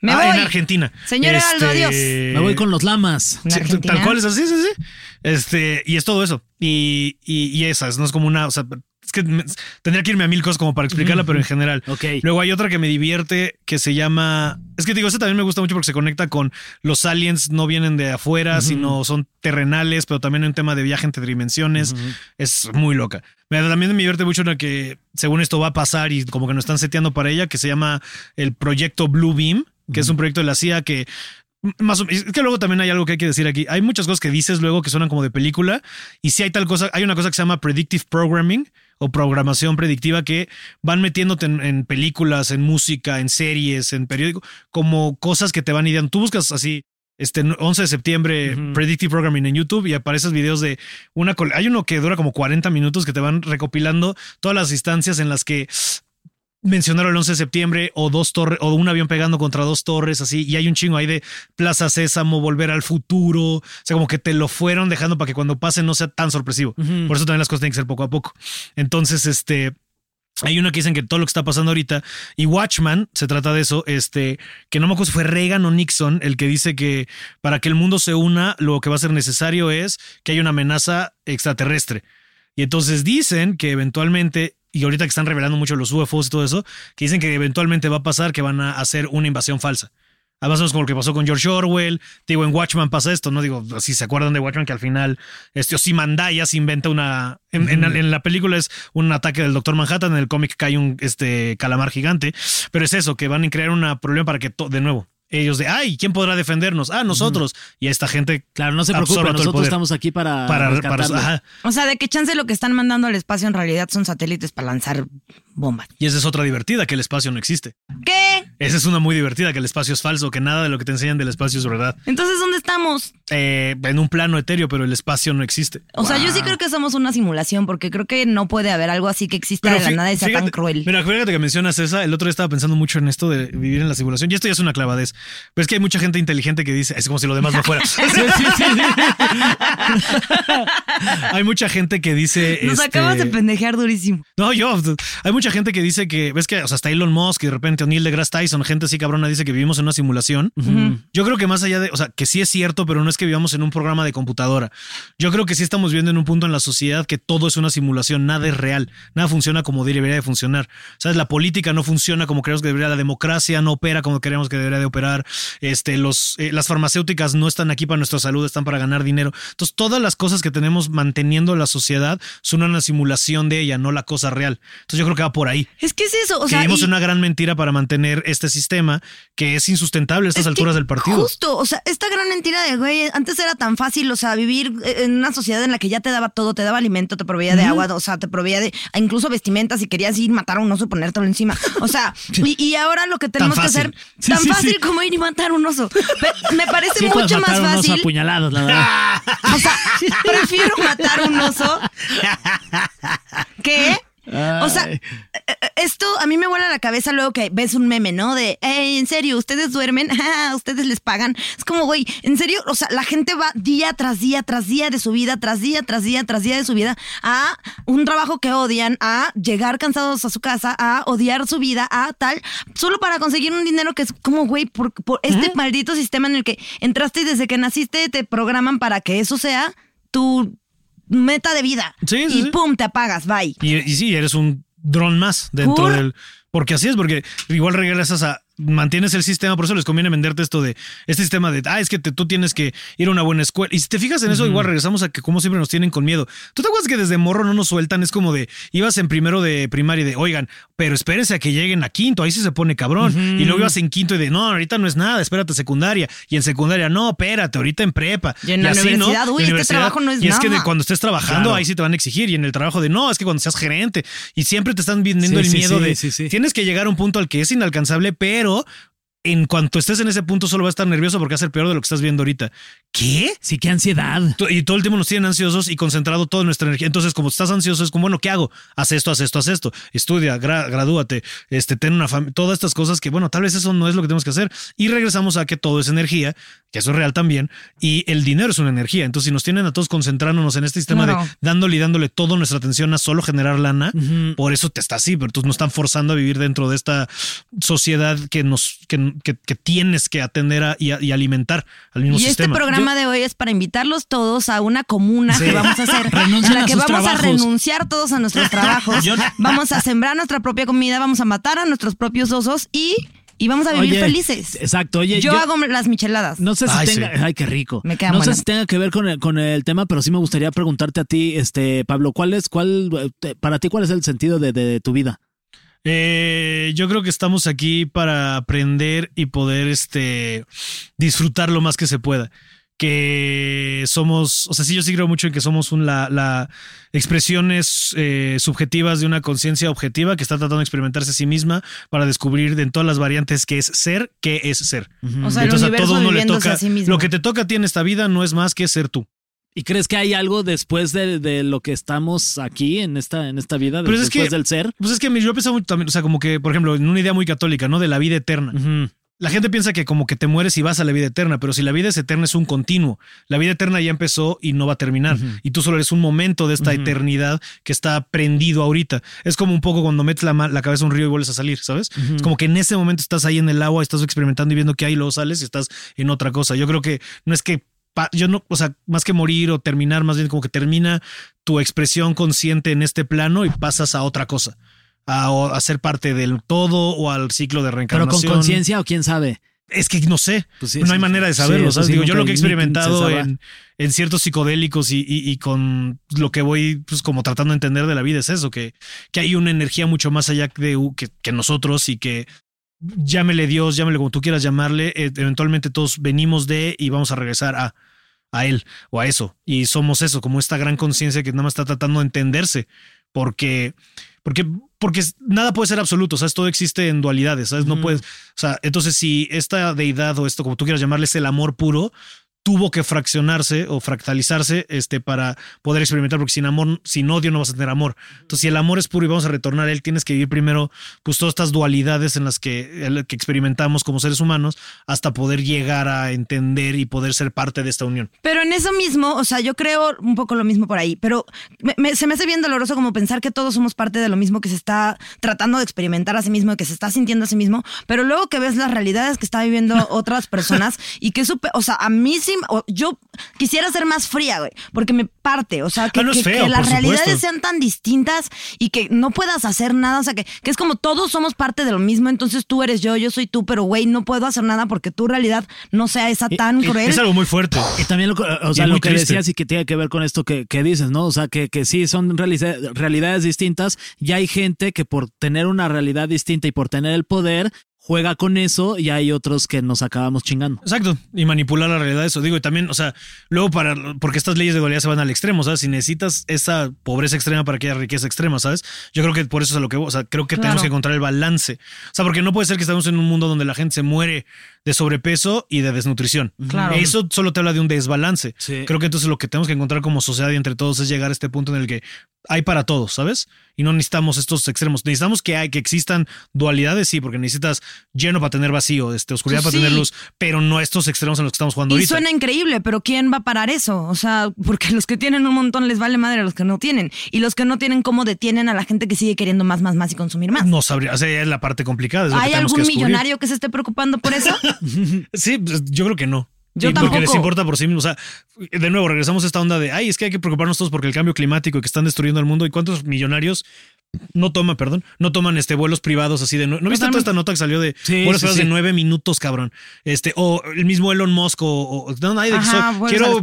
Me Ah, voy. en Argentina. Señor Heraldo, adiós. Me voy con los lamas. Sí, tal cual es así, sí, sí. Este, y es todo eso. Y, y, y esas, no es como una, o sea, es que me- tendría que irme a mil cosas como para explicarla, pero en general. Luego hay otra que me divierte que se llama. Es que digo, esa también me gusta mucho porque se conecta con los aliens, no vienen de afuera, sino son terrenales, pero también hay un tema de viaje entre dimensiones. Es muy loca. También me divierte mucho la que, según esto va a pasar y como que nos están seteando para ella, que se llama el proyecto Blue Beam, que es un proyecto de la CIA que. Más o- es que luego también hay algo que hay que decir aquí. Hay muchas cosas que dices luego que suenan como de película. Y si hay tal cosa, hay una cosa que se llama predictive programming o programación predictiva que van metiéndote en, en películas, en música, en series, en periódico, como cosas que te van ideando. Tú buscas así. Este 11 de septiembre, Predictive Programming en YouTube y aparecen videos de una. Hay uno que dura como 40 minutos que te van recopilando todas las instancias en las que mencionaron el 11 de septiembre o dos torres o un avión pegando contra dos torres así y hay un chingo ahí de Plaza Sésamo, Volver al Futuro, o sea, como que te lo fueron dejando para que cuando pase no sea tan sorpresivo. Por eso también las cosas tienen que ser poco a poco. Entonces, este hay una que dicen que todo lo que está pasando ahorita y Watchman se trata de eso, este que no me acuerdo si fue Reagan o Nixon el que dice que para que el mundo se una lo que va a ser necesario es que haya una amenaza extraterrestre. Y entonces dicen que eventualmente, y ahorita que están revelando mucho los UFOs y todo eso, que dicen que eventualmente va a pasar que van a hacer una invasión falsa. Además, es como lo que pasó con George Orwell. Digo, en Watchman pasa esto, ¿no? Digo, si se acuerdan de Watchman, que al final este Ozymandias inventa una. En, en la- en la película es un ataque del Doctor Manhattan, en el cómic cae un este, calamar gigante. Pero es eso, que van a crear un problema para que, de nuevo, ellos de, ay, ¿quién podrá defendernos? Ah, nosotros. Y esta gente. Claro, no se preocupen, nosotros estamos aquí para, Para, para, ajá. O sea, de que chance lo que están mandando al espacio en realidad son satélites para lanzar bombas. Y esa es otra divertida, que el espacio no existe. ¿Qué? Esa es una muy divertida, que el espacio es falso, que nada de lo que te enseñan del espacio es verdad. Entonces, ¿dónde estamos? Eh, en un plano etéreo, pero el espacio no existe. O sea, yo sí creo que somos una simulación porque creo que no puede haber algo así que exista de la nada y sea tan cruel. Mira, fíjate que mencionas esa. El otro día estaba pensando mucho en esto de vivir en la simulación. Y esto ya es una clavadez. Pero es que hay mucha gente inteligente que dice, es como si lo demás no fuera. [LAUGHS] [LAUGHS] Sí, sí, sí. [LAUGHS] hay mucha gente que dice. Nos este, acabas de pendejear durísimo. No, yo. Hay mucha gente que dice que. Ves que, o sea, hasta Elon Musk y de repente O'Neill deGrasse Tyson, gente así cabrona, dice que vivimos en una simulación. Yo creo que más allá de. O sea, que sí es cierto, pero no es que vivamos en un programa de computadora. Yo creo que sí estamos viendo en un punto en la sociedad que todo es una simulación, nada es real, nada funciona como debería de funcionar. ¿Sabes? La política no funciona como creemos que debería, la democracia no opera como creemos que debería de operar. Este, los, eh, las farmacéuticas no están aquí para nuestra salud, están para ganar dinero. Entonces, todas las cosas que tenemos manteniendo la sociedad son una simulación de ella, no la cosa real. Entonces, yo creo que va por ahí. Es que es eso. O sea, vivimos y- una gran mentira para mantener este sistema que es insustentable a estas Es alturas del partido. Justo, o sea, esta gran mentira de, güey, antes era tan fácil, o sea, vivir eh, en una sociedad en la que ya te daba todo, te daba alimento, te proveía de agua, o sea, te proveía de incluso vestimentas si querías ir matar a un oso y ponértelo encima. O sea, [LAUGHS] y, y ahora lo que tenemos que fácil. hacer, Sí, tan sí, fácil sí. como ir y matar a un oso. Me parece mucho más matar a unos fácil. apuñalados, la verdad. [LAUGHS] O sea, prefiero matar a un oso [LAUGHS] que O sea, eh, eh, esto a mí me vuela la cabeza luego que ves un meme, ¿no? De, "Ey, en serio, ustedes duermen, [LAUGHS] ustedes les pagan. Es como, güey, en serio, o sea, la gente va día tras día, tras día de su vida, tras día, tras día, tras día de su vida a un trabajo que odian, a llegar cansados a su casa, a odiar su vida, a tal, solo para conseguir un dinero que es como, güey, por, por este maldito sistema en el que entraste y desde que naciste te programan para que eso sea tu meta de vida. Sí, sí, y sí. pum, te apagas, bye. Y, y sí, eres un dron más dentro del. Porque así es, porque igual regresas a. Mantienes el sistema, por eso les conviene venderte esto de este sistema de, ah, es que te- tú tienes que ir a una buena escuela. Y si te fijas en eso, igual regresamos a que como siempre nos tienen con miedo. ¿Tú te acuerdas que desde morro no nos sueltan? Es como de, ibas en primero de primaria y de, oigan, pero espérense a que lleguen a quinto, ahí sí se pone cabrón. Y luego ibas en quinto y de, no, ahorita no es nada, espérate secundaria. Y en secundaria, no, espérate, ahorita en prepa. Y en la así, ¿no? universidad, uy, En este trabajo no es Y es que de nada. cuando estés trabajando, Claro. ahí sí te van a exigir. Y en el trabajo de, no, es que cuando seas gerente. Y siempre te están vendiendo Sí, el sí, miedo sí, de, sí, sí. tienes que llegar a un punto al que es inalcanzable, pero Pero en cuanto estés en ese punto solo vas a estar nervioso porque va a ser peor de lo que estás viendo ahorita. ¿Qué? Sí, qué ansiedad. Y todo el tiempo nos tienen ansiosos y concentrado toda nuestra energía. Entonces, como estás ansioso, es como, bueno, ¿qué hago? Haz esto, haz esto, haz esto. Estudia, gra- gradúate, este, ten una familia. Todas estas cosas que, bueno, tal vez eso no es lo que tenemos que hacer. Y regresamos a que todo es energía, que eso es real también. Y el dinero es una energía. Entonces, si nos tienen a todos concentrándonos en este sistema de dándole y dándole toda nuestra atención a solo generar lana, por eso te está así, pero entonces nos están forzando a vivir dentro de esta sociedad que nos, que, que- que tienes que atender a- y, a- y alimentar al mismo Y este sistema. programa de hoy es para invitarlos todos a una comuna que vamos a hacer. Renuncien en la a que sus vamos trabajos. a renunciar todos a nuestros trabajos. Yo- Vamos a sembrar nuestra propia comida, vamos a matar a nuestros propios osos y, y vamos a vivir Oye, felices. Exacto, oye. yo, hago las micheladas. No sé si Ay, tenga, sí. ay, qué rico. Me quedan no sé si tenga que ver con el, con el tema, pero sí me gustaría preguntarte a ti, este, Pablo, ¿cuál es, cuál, eh, te- para ti, cuál es el sentido de, de tu vida? Eh, yo creo que estamos aquí para aprender y poder este, disfrutar lo más que se pueda. Que somos, o sea, sí, yo sí creo mucho en que somos un, la, la expresiones eh, subjetivas de una conciencia objetiva que está tratando de experimentarse a sí misma para descubrir de en todas las variantes qué es ser, qué es ser. O sea, el Entonces a universo todo uno le toca. a sí mismo. Lo que te toca a ti en esta vida no es más que ser tú. ¿Y crees que hay algo después de, de lo que estamos aquí en esta, en esta vida, de- Pero es después que- del ser? Pues es que yo mucho también, o sea, como que, por ejemplo, en una idea muy católica, ¿no? De la vida eterna. La gente piensa que como que te mueres y vas a la vida eterna, pero si la vida es eterna es un continuo. La vida eterna ya empezó y no va a terminar. Y tú solo eres un momento de esta eternidad que está prendido ahorita. Es como un poco cuando metes la, la cabeza a un río y vuelves a salir, ¿sabes? Es como que en ese momento estás ahí en el agua, estás experimentando y viendo qué hay luego sales y estás en otra cosa. Yo creo que no es que... Yo no, o sea, más que morir o terminar, más bien como que termina tu expresión consciente en este plano y pasas a otra cosa. A, a ser parte del todo o al ciclo de Pero reencarnación. con conciencia o quién sabe. Es que no sé. Pues sí, no hay sí, manera de saberlo. ¿sabes? Digo, yo lo que he experimentado en, en ciertos psicodélicos y, y- y con lo que voy, pues como tratando de entender de la vida es eso, que, que hay una energía mucho más allá de que, que nosotros y que llámele Dios, llámele como tú quieras llamarle, eh, eventualmente todos venimos de y vamos a regresar a, a él o a eso. Y somos eso, como esta gran conciencia que nada más está tratando de entenderse, porque, porque, porque nada puede ser absoluto, ¿sabes? Todo existe en dualidades, ¿sabes? No puedes, o sea, entonces si esta deidad o esto, como tú quieras llamarle, es el amor puro, tuvo que fraccionarse o fractalizarse este, para poder experimentar, porque sin amor, sin odio no vas a tener amor. Entonces, si el amor es puro y vamos a retornar a él, tienes que vivir primero pues todas estas dualidades en las que, experimentamos como seres humanos hasta poder llegar a entender y poder ser parte de esta unión. Pero en eso mismo, o sea, yo creo un poco lo mismo por ahí, pero me- se me hace bien doloroso como pensar que todos somos parte de lo mismo que se está tratando de experimentar a sí mismo, que se está sintiendo a sí mismo, pero luego que ves las realidades que están viviendo [LAUGHS] otras personas y que supe, o sea, a mí sí, yo quisiera ser más fría, güey, porque me parte, o sea, que, Ah, no es que- feo, que las realidades supuesto. sean tan distintas y que no puedas hacer nada, o sea, que, que es como todos somos parte de lo mismo, entonces tú eres yo, yo soy tú, pero güey, no puedo hacer nada porque tu realidad no sea esa tan cruel. Es algo muy fuerte. Y también lo, que- o sea, Y lo que triste. decías y que tiene que ver con esto que, que dices, ¿no? O sea, que, que sí son realidades distintas y hay gente que por tener una realidad distinta y por tener el poder juega con eso y hay otros que nos acabamos chingando. Exacto, y manipular la realidad, eso digo, y también, o sea, luego para, porque estas leyes de dualidad se van al extremo, ¿sabes? Si necesitas esa pobreza extrema para que haya riqueza extrema, ¿sabes? Yo creo que por eso es a lo que, o sea, creo que tenemos que encontrar el balance, o sea, porque no puede ser que estemos en un mundo donde la gente se muere de sobrepeso y de desnutrición. Claro. Eso solo te habla de un desbalance. Sí. Creo que entonces lo que tenemos que encontrar como sociedad y entre todos es llegar a este punto en el que hay para todos, ¿sabes? Y no necesitamos estos extremos. Necesitamos que, hay, que existan dualidades, sí, porque necesitas lleno para tener vacío, este, oscuridad Pues para tener luz, pero no estos extremos en los que estamos jugando Y ahorita. suena increíble, pero ¿quién va a parar eso? O sea, porque los que tienen un montón les vale madre a los que no tienen. Y los que no tienen, ¿cómo detienen a la gente que sigue queriendo más, más, más y consumir más? No sabría, o sea, es la parte complicada. es ¿Hay algún que millonario que se esté preocupando por eso? [LAUGHS] Sí, pues, yo creo que no. Yo Y Porque les importa por sí mismos. O sea, de nuevo, regresamos a esta onda de, ay, es que hay que preocuparnos todos porque el cambio climático y que están destruyendo el mundo. ¿Y cuántos millonarios no toman, perdón, no toman este vuelos privados así de... ¿No viste toda esta nota que salió de Sí, vuelos sí, de nueve minutos, cabrón? Este, o el mismo Elon Musk o... o- no, nadie de que Ajá, quiero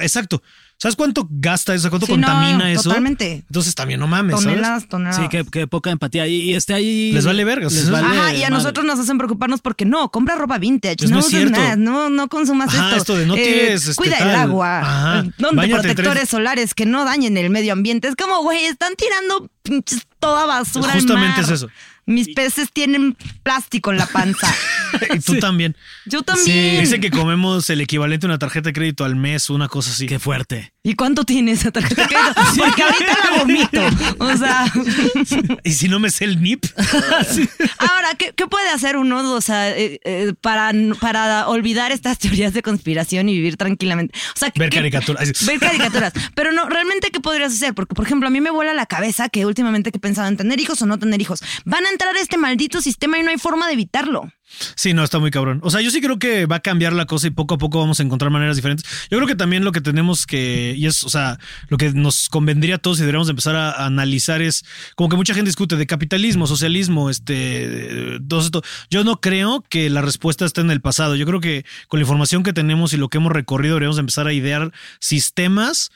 Exacto. ¿Sabes cuánto gasta eso? ¿Cuánto Sí, contamina no, eso? totalmente. Entonces también no mames, ¿sabes? toneladas, toneladas. Sí, que poca empatía. Y, y este ahí. Les vale verga, les vale Ajá, y a madre. nosotros nos hacen preocuparnos porque no, compra ropa vintage, Pues no, no es uses nada, no, no consumas Ajá, esto. esto de no Eh, tires, este, cuida el tal. agua, Ajá. eh, ponte Báñate protectores tres- solares que no dañen el medio ambiente. Es como, güey, están tirando pinches toda basura al Justamente mar. es eso. Mis peces tienen plástico en la panza. [LAUGHS] y tú también. Yo también. Dice que comemos el equivalente a una tarjeta de crédito al mes, una cosa así. Qué fuerte. ¿Y cuánto tiene esa tarjeta de crédito? [LAUGHS] Porque ahorita la vomito. O sea, Y si no me sé el NIP, [LAUGHS] ahora, ¿qué, qué puede hacer uno o sea, eh, eh, para, para olvidar estas teorías de conspiración y vivir tranquilamente? O sea, ver ¿qué- caricaturas. Ver caricaturas. Pero no, realmente, ¿qué podrías hacer? Porque, por ejemplo, a mí me vuela la cabeza que últimamente que he pensado en tener hijos o no tener hijos. Van a entrar a este maldito sistema y no hay forma de evitarlo. Sí, no, está muy cabrón. O sea, yo sí creo que va a cambiar la cosa y poco a poco vamos a encontrar maneras diferentes. Yo creo que también lo que tenemos que, y es, o sea, lo que nos convendría a todos y deberíamos empezar a, analizar es, como que mucha gente discute de capitalismo, socialismo, este, todo esto. Yo no creo que la respuesta esté en el pasado. Yo creo que con la información que tenemos y lo que hemos recorrido deberíamos empezar a idear sistemas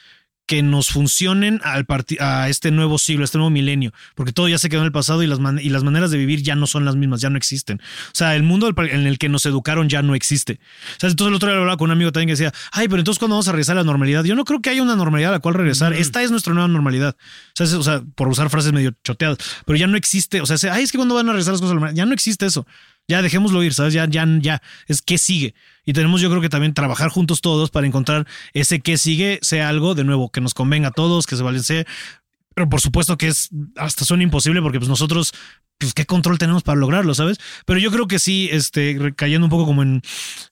que nos funcionen al a este nuevo siglo, a este nuevo milenio, porque todo ya se quedó en el pasado y las, man- y las maneras de vivir ya no son las mismas, ya no existen. O sea, el mundo en el que nos educaron ya no existe. O sea, entonces el otro día hablaba con un amigo también que decía, ay, pero entonces ¿cuándo vamos a regresar a la normalidad? Yo no creo que haya una normalidad a la cual regresar. Esta es nuestra nueva normalidad. O sea, es- o sea, por usar frases medio choteadas, pero ya no existe. O sea, se- ay, es que cuando van a regresar las cosas a la normalidad, ya no existe eso. Ya dejémoslo ir, ¿sabes? Ya, ya, ya. Es qué sigue. Y tenemos, yo creo que también trabajar juntos todos para encontrar ese qué sigue, sea algo de nuevo que nos convenga a todos, que se balance. Pero por supuesto que es hasta suena imposible porque pues nosotros, pues qué control tenemos para lograrlo, ¿sabes? Pero yo creo que sí, este, cayendo un poco como en,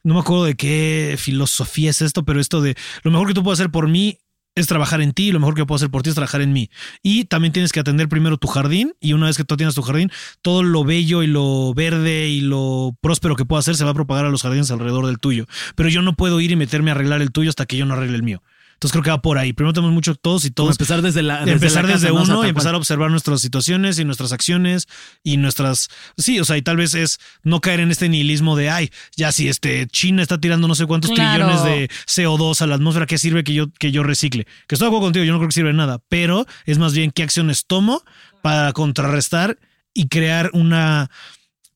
no me acuerdo de qué filosofía es esto, pero esto de lo mejor que tú puedes hacer por mí es trabajar en ti, lo mejor que puedo hacer por ti es trabajar en mí. Y también tienes que atender primero tu jardín y una vez que tú tienes tu jardín, todo lo bello y lo verde y lo próspero que pueda hacer se va a propagar a los jardines alrededor del tuyo. Pero yo no puedo ir y meterme a arreglar el tuyo hasta que yo no arregle el mío. Entonces creo que va por ahí. Primero tenemos mucho todos y Como todos. empezar desde la. Desde empezar la desde uno y empezar a observar nuestras situaciones y nuestras acciones y nuestras sí, o sea, y tal vez es no caer en este nihilismo de ay, ya si este China está tirando no sé cuántos Claro. trillones de CO2 a la atmósfera, ¿qué sirve que yo que yo recicle? Que estoy de acuerdo contigo, yo no creo que sirva de nada, pero es más bien qué acciones tomo para contrarrestar y crear una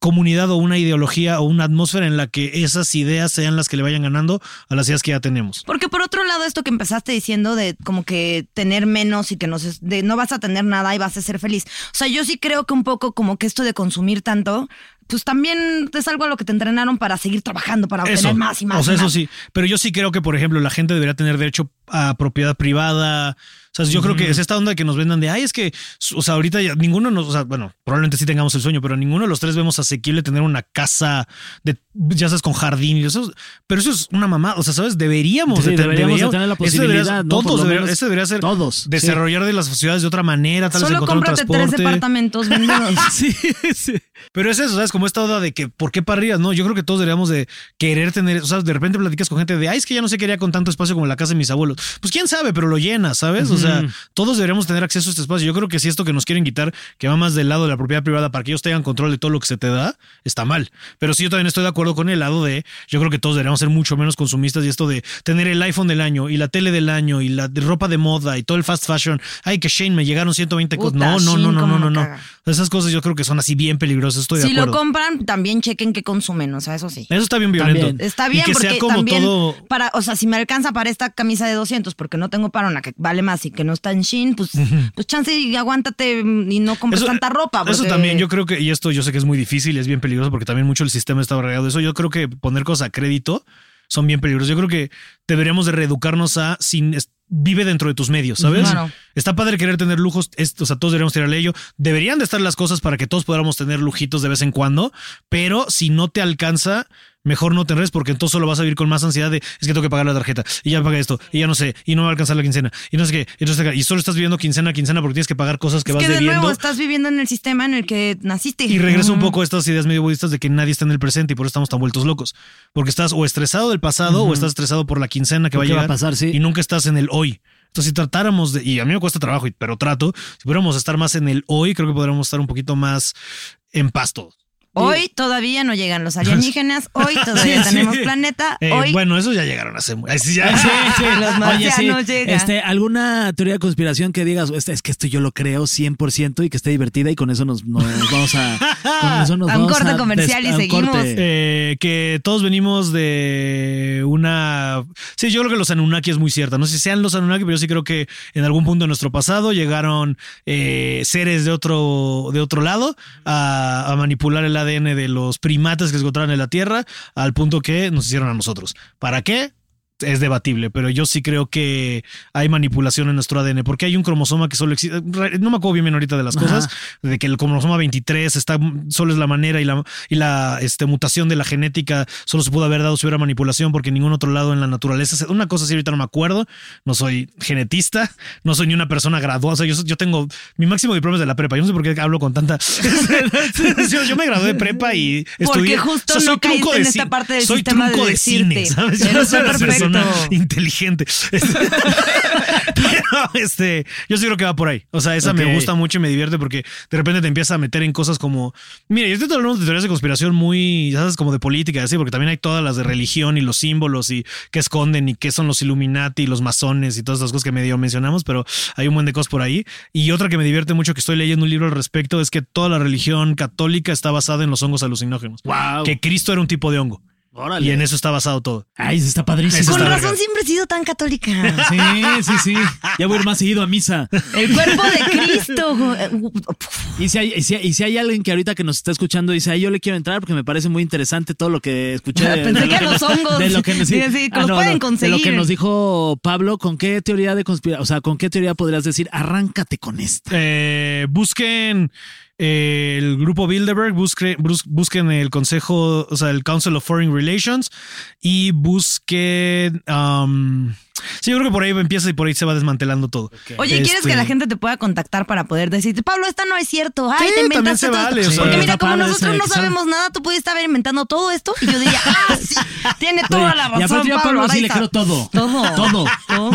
comunidad o una ideología o una atmósfera en la que esas ideas sean las que le vayan ganando a las ideas que ya tenemos. Porque por otro lado, esto que empezaste diciendo de como que tener menos y que no, se- de no vas a tener nada y vas a ser feliz. O sea, yo sí creo que un poco como que esto de consumir tanto, pues también es algo a lo que te entrenaron para seguir trabajando, para obtener Eso, más y más. O sea, y eso más. sí. Pero yo sí creo que, por ejemplo, la gente debería tener derecho a propiedad privada. O sea, yo creo que es esta onda que nos vendan de, ay, es que, o sea, ahorita ya ninguno nos, o sea, bueno, probablemente sí tengamos el sueño, pero ninguno de los tres vemos asequible tener una casa de, ya sabes, con jardín y eso. Pero eso es una mamá, o sea, ¿sabes? Deberíamos, Sí, de te- deberíamos de tener la eso debería- posibilidad, ¿no? Todos debería- ese debería ser todos, desarrollar de las ciudades de otra manera, tal vez Solo encontrar un cómprate tres transporte. departamentos vendidos. [LAUGHS] Sí, sí. Pero es eso, ¿sabes? Como esta duda de que, ¿por qué para arriba? No, yo creo que todos deberíamos de querer tener, o sea, de repente platicas con gente de, ay, es que ya no se quería con tanto espacio como la casa de mis abuelos. Pues quién sabe, pero lo llena, ¿sabes? O sea, todos deberíamos tener acceso a este espacio. Yo creo que si esto que nos quieren quitar, que va más del lado de la propiedad privada para que ellos tengan control de todo lo que se te da, está mal. Pero sí, yo también estoy de acuerdo con el lado de, yo creo que todos deberíamos ser mucho menos consumistas y esto de tener el iPhone del año y la tele del año y la de ropa de moda y todo el fast fashion. Ay, que Shane me llegaron 120 cosas. No, no, no, no, no, no, no. Esas cosas yo creo que son así bien peligrosas. Estoy de si acuerdo. lo compran, también chequen qué consumen, o sea, eso sí. Eso está bien violento. También. Está Y bien que porque sea como también todo. para, o sea, si me alcanza para esta camisa de 200 porque no tengo para una que vale más y que no está en Shein, pues pues chance y aguántate y no compres tanta ropa. Eso también, yo creo que, y esto yo sé que es muy difícil, es bien peligroso porque también mucho el sistema está regado de eso. Yo creo que poner cosas a crédito son bien peligrosos. Yo creo que deberíamos de reeducarnos a sin vive dentro de tus medios, ¿sabes? Claro. Está padre querer tener lujos, es- o sea, todos deberíamos tirarle a ello. Deberían de estar las cosas para que todos podamos tener lujitos de vez en cuando, pero si no te alcanza, mejor no te enredes porque entonces solo vas a vivir con más ansiedad de es que tengo que pagar la tarjeta y ya pagué esto y ya no sé y no me va a alcanzar la quincena y no sé qué y, no sé qué, y solo estás viviendo quincena a quincena porque tienes que pagar cosas que Es vas que de debiendo. nuevo estás viviendo en el sistema en el que naciste. Y regresa un poco a estas ideas medio budistas de que nadie está en el presente y por eso estamos tan vueltos locos. Porque estás o estresado del pasado o estás estresado por la quincena que va a ¿Qué va a llegar. pasar? Sí. Y nunca estás en el hoy. Entonces, si tratáramos de, y a mí me cuesta trabajo, pero trato, si pudiéramos estar más en el hoy, creo que podríamos estar un poquito más en paz todos. Hoy todavía no llegan los alienígenas, [LAUGHS] hoy todavía Sí, tenemos sí. planeta, Eh, hoy bueno, esos ya llegaron hace sí, ya- [LAUGHS] Sí, sí. Los [LAUGHS] Oye, sí. marcianos llegan. Este, ¿Alguna teoría de conspiración que digas, "Este, es que esto yo lo creo 100% y que esté divertida y con eso nos, nos vamos a... Con eso nos A un vamos corte a comercial y a un seguimos. corte. Eh, que todos venimos de una. Sí, yo creo que los Anunnaki es muy cierta. No sé si sean los Anunnaki, pero yo sí creo que en algún punto de nuestro pasado llegaron eh, seres de otro, de otro lado a, a manipular el ADN de los primates que se encontraban en la Tierra al punto que nos hicieron a nosotros. ¿Para qué? Es debatible, pero yo sí creo que hay manipulación en nuestro ADN, porque hay un cromosoma que solo existe. No me acuerdo bien, ahorita de las Ajá. cosas, de que el cromosoma 23 está solo es la manera y la, y la este, mutación de la genética solo se pudo haber dado si hubiera manipulación porque en ningún otro lado en la naturaleza una cosa así ahorita no me acuerdo no soy genetista no soy ni una persona graduada o sea, yo, yo tengo mi máximo diploma es de la prepa yo no sé por qué hablo con tanta [LAUGHS] [LAUGHS] yo, yo me gradué de prepa y Porque estudié justo o sea, soy no caíste en esta parte del soy sistema truco de cine ¿sabes? Yo no soy perfecto. Persona inteligente. [LAUGHS] Pero este yo sí creo que va por ahí. O sea esa me gusta mucho y me divierte porque de repente te empieza a meter en cosas como mira yo estoy hablando de teorías de conspiración muy sabes como de política así porque también hay todas las de religión y los símbolos y qué esconden y qué son los Illuminati y los masones y todas esas cosas que medio mencionamos pero hay un buen de cosas por ahí. Y otra que me divierte mucho que estoy leyendo un libro al respecto es que toda la religión católica está basada en los hongos alucinógenos. Wow. que Cristo era un tipo de hongo Órale. y en eso está basado todo Ay, eso está padrísimo. Eso Con está razón verga. siempre he sido tan católica. Sí, sí, sí. Ya voy a ir más seguido a misa. El cuerpo de Cristo. [LAUGHS] Y si, hay, y, si, y si hay alguien que ahorita que nos está escuchando dice, ay, yo le quiero entrar porque me parece muy interesante todo lo que escuché. de- [LAUGHS] Pensé de que los hongos. De lo que nos, Sí, sí, los pueden De lo conseguir. que nos dijo Pablo, ¿con qué teoría de conspiración, o sea, con qué teoría podrías decir, arráncate con esta? Eh, busquen eh, el grupo Bilderberg, busque- busquen el Consejo, o sea, el Council of Foreign Relations y busquen. um, sí, yo creo que por ahí empieza y por ahí se va desmantelando todo. Oye, ¿quieres Este, que la gente te pueda contactar para poder decirte, Pablo, esta no es cierto? Ay, Sí, te también inventaste se todo vale, esto"? sea, Porque mira, como nosotros no sabemos nada, tú pudiste estar inventando todo esto y yo diría, [LAUGHS] ah, sí, tiene [LAUGHS] toda la razón. y aparte yo a Pablo sí le Araiza". creo todo. Todo. Todo. Todo.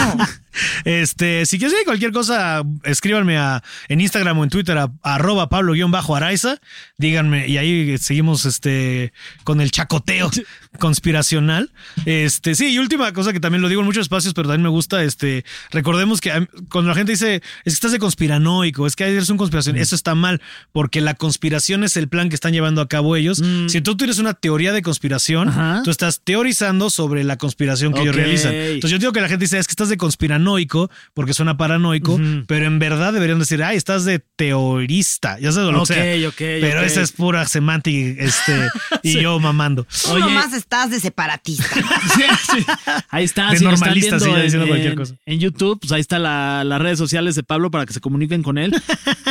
Este, si quieres cualquier cosa, escríbanme a, en Instagram o en Twitter a, arroba Pablo-Araiza. Díganme, y ahí seguimos este con el chacoteo [LAUGHS] conspiracional. Este, sí, y última cosa que también lo digo en muchos espacios, pero también me gusta, este, recordemos que cuando la gente dice, es que estás de conspiranoico, es que eres un conspiración, eso está mal, porque la conspiración es el plan que están llevando a cabo ellos. Si tú tienes una teoría de conspiración, Ajá. tú estás teorizando sobre la conspiración que ellos realizan. Entonces yo digo que la gente dice, es que estás de conspiranoico, porque suena paranoico, pero en verdad deberían decir, ay, estás de teorista, ya sabes lo Ok, que sea. ok, pero ok. esa es pura semántica, este, [LAUGHS] y yo mamando. Tú Oye. nomás estás de separatista. [LAUGHS] Sí, sí. Ahí está, De si normalista, sí, diciendo en, cualquier cosa. en YouTube, pues ahí está la- las redes sociales de Pablo para que se comuniquen con él. [LAUGHS]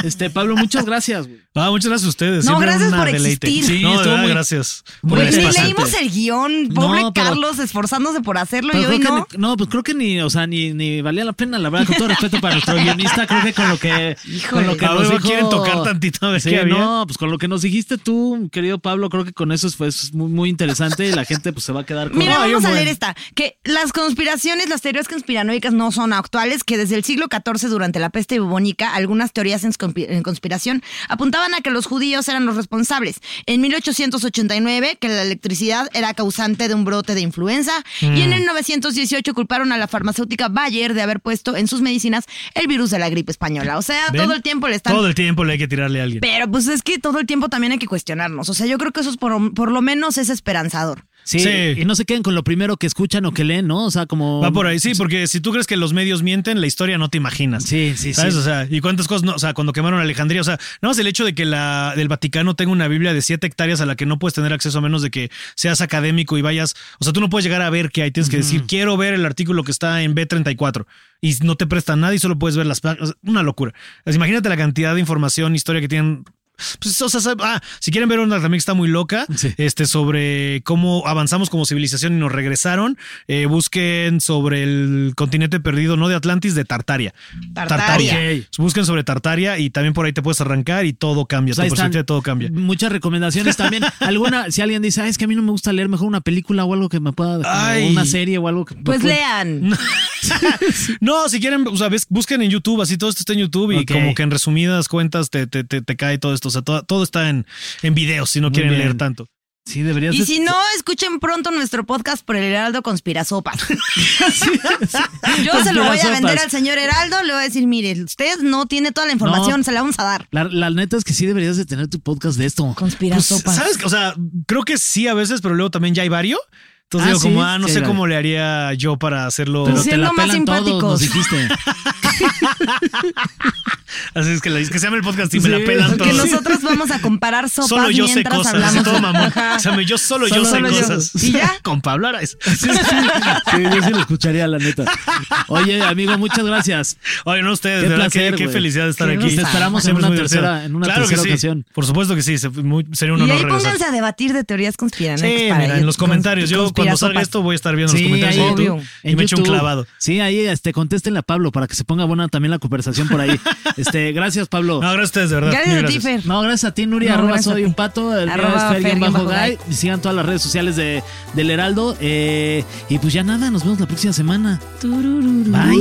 Este, Pablo, muchas gracias. güey. Ah, muchas gracias a ustedes. No, Siempre gracias por deleite. existir. Sí, no, verdad, muy- gracias. Pues ni leímos el guion. Pobre No, pero- Carlos esforzándose por hacerlo Pero y no. que no, pues creo que ni, o sea, ni, ni valía la pena, la verdad, con todo respeto para nuestro guionista, creo que con lo que, con lo que nos dijo, ¿quieren tocar tantito ver Sí, no, pues con lo que nos dijiste tú, querido Pablo, creo que con eso fue es muy, muy interesante y la gente pues se va a quedar con Mira, vamos a leer esta. Que las conspiraciones, las teorías conspiranoicas no son actuales, que desde el siglo XIV, durante la peste bubónica, algunas teorías en conspiración apuntaban a que los judíos eran los responsables. En 1889, que la electricidad era causante de un brote de influenza. Y en Mm. el 918 culparon a la farmacéutica Bayer de haber puesto en sus medicinas el virus de la gripe española. O sea, ¿Ven? todo el tiempo le están Todo el tiempo le hay que tirarle a alguien. pero pues es que todo el tiempo también hay que cuestionarnos. O sea, yo creo que eso es por, por lo menos es esperanzador. Sí, Sí. y no se queden con lo primero que escuchan o que leen, ¿no? O sea, como... Va por ahí, sí, porque si tú crees que los medios mienten, la historia no te imaginas. Sí, sí, ¿Sabes? sí. O sea, y cuántas cosas, no, o sea, cuando quemaron Alejandría, o sea, nada más el hecho de que la del Vaticano tenga una Biblia de siete hectáreas a la que no puedes tener acceso a menos de que seas académico y vayas, o sea, tú no puedes llegar a ver que hay, tienes que decir, quiero ver el artículo que está en B34 y no te prestan nada y solo puedes ver las páginas, una locura. Imagínate la cantidad de información, historia que tienen pues, o sea, ah, si quieren ver una también que está muy loca, Sí. este, sobre cómo avanzamos como civilización y nos regresaron, eh, busquen sobre el continente perdido, no de Atlantis, de Tartaria. Tartaria. Ok. Busquen sobre Tartaria y también por ahí te puedes arrancar y todo cambia, Pues tu están. perspectiva de todo cambia. Muchas recomendaciones también. [LAUGHS] Alguna, si alguien dice, "Ay, es que a mí no me gusta leer, mejor una película o algo que me pueda, Ay. una serie o algo que Pues pueda- lean. [LAUGHS] No, si quieren, o sea, busquen en YouTube, así todo esto está en YouTube y como que en resumidas cuentas te, te, te, te cae todo esto. O sea, todo, todo está en, en videos si no Muy quieren bien. leer tanto. Sí, deberías Y de- si no, escuchen pronto nuestro podcast por el Heraldo Conspirasopas. [LAUGHS] [LAUGHS] Yo se lo voy a vender al señor Heraldo, le voy a decir, mire, usted no tiene toda la información, No. se la vamos a dar. La, la neta es que sí deberías de tener tu podcast de esto. Pues, Conspirasopas. ¿Sabes? O sea, creo que sí a veces, pero luego también ya hay varios. Entonces Ah, digo, como, sí, ah, no sí, sé cómo le haría yo para hacerlo. Pero te la siendo más pelan todos, simpáticos. nos dijiste. [LAUGHS] Así es que, la- que se llame el podcast y me Sí, la pelan Que todos. nosotros vamos a comparar sopas Solo yo sé mientras cosas. hablamos. Todo mamón. O sea, me- yo solo, yo Solo- sé solo yo. cosas. ¿Y ya? [LAUGHS] Con Pablo Araiz. [LAUGHS] Sí, yo sí lo escucharía, la neta. Oye, amigo, muchas gracias. Oye, no ustedes, Qué de verdad, placer, qué, qué felicidad de estar Qué aquí. Te esperamos en una tercera- en una claro tercera que sí. ocasión. Por supuesto que sí, sería un Y honor ahí regresar. pónganse a debatir de teorías conspiranoicas. Sí, en los comentarios. Yo cuando salga esto voy a estar viendo los comentarios ahí, de obvio. YouTube y En me echo un clavado. Sí, ahí este, contéstenle a Pablo para que se ponga buena también la conversación por ahí. [LAUGHS] Este, gracias, Pablo. No, gracias a ustedes, de verdad. Gracias Mil a ti, Fer. No, gracias a ti, Nuria. No, arroba gracias soy ti. un pato. El Arroba Fer bajo. Guy. Y sigan todas las redes sociales de, del Heraldo. Eh, y pues ya nada, nos vemos la próxima semana. Bye.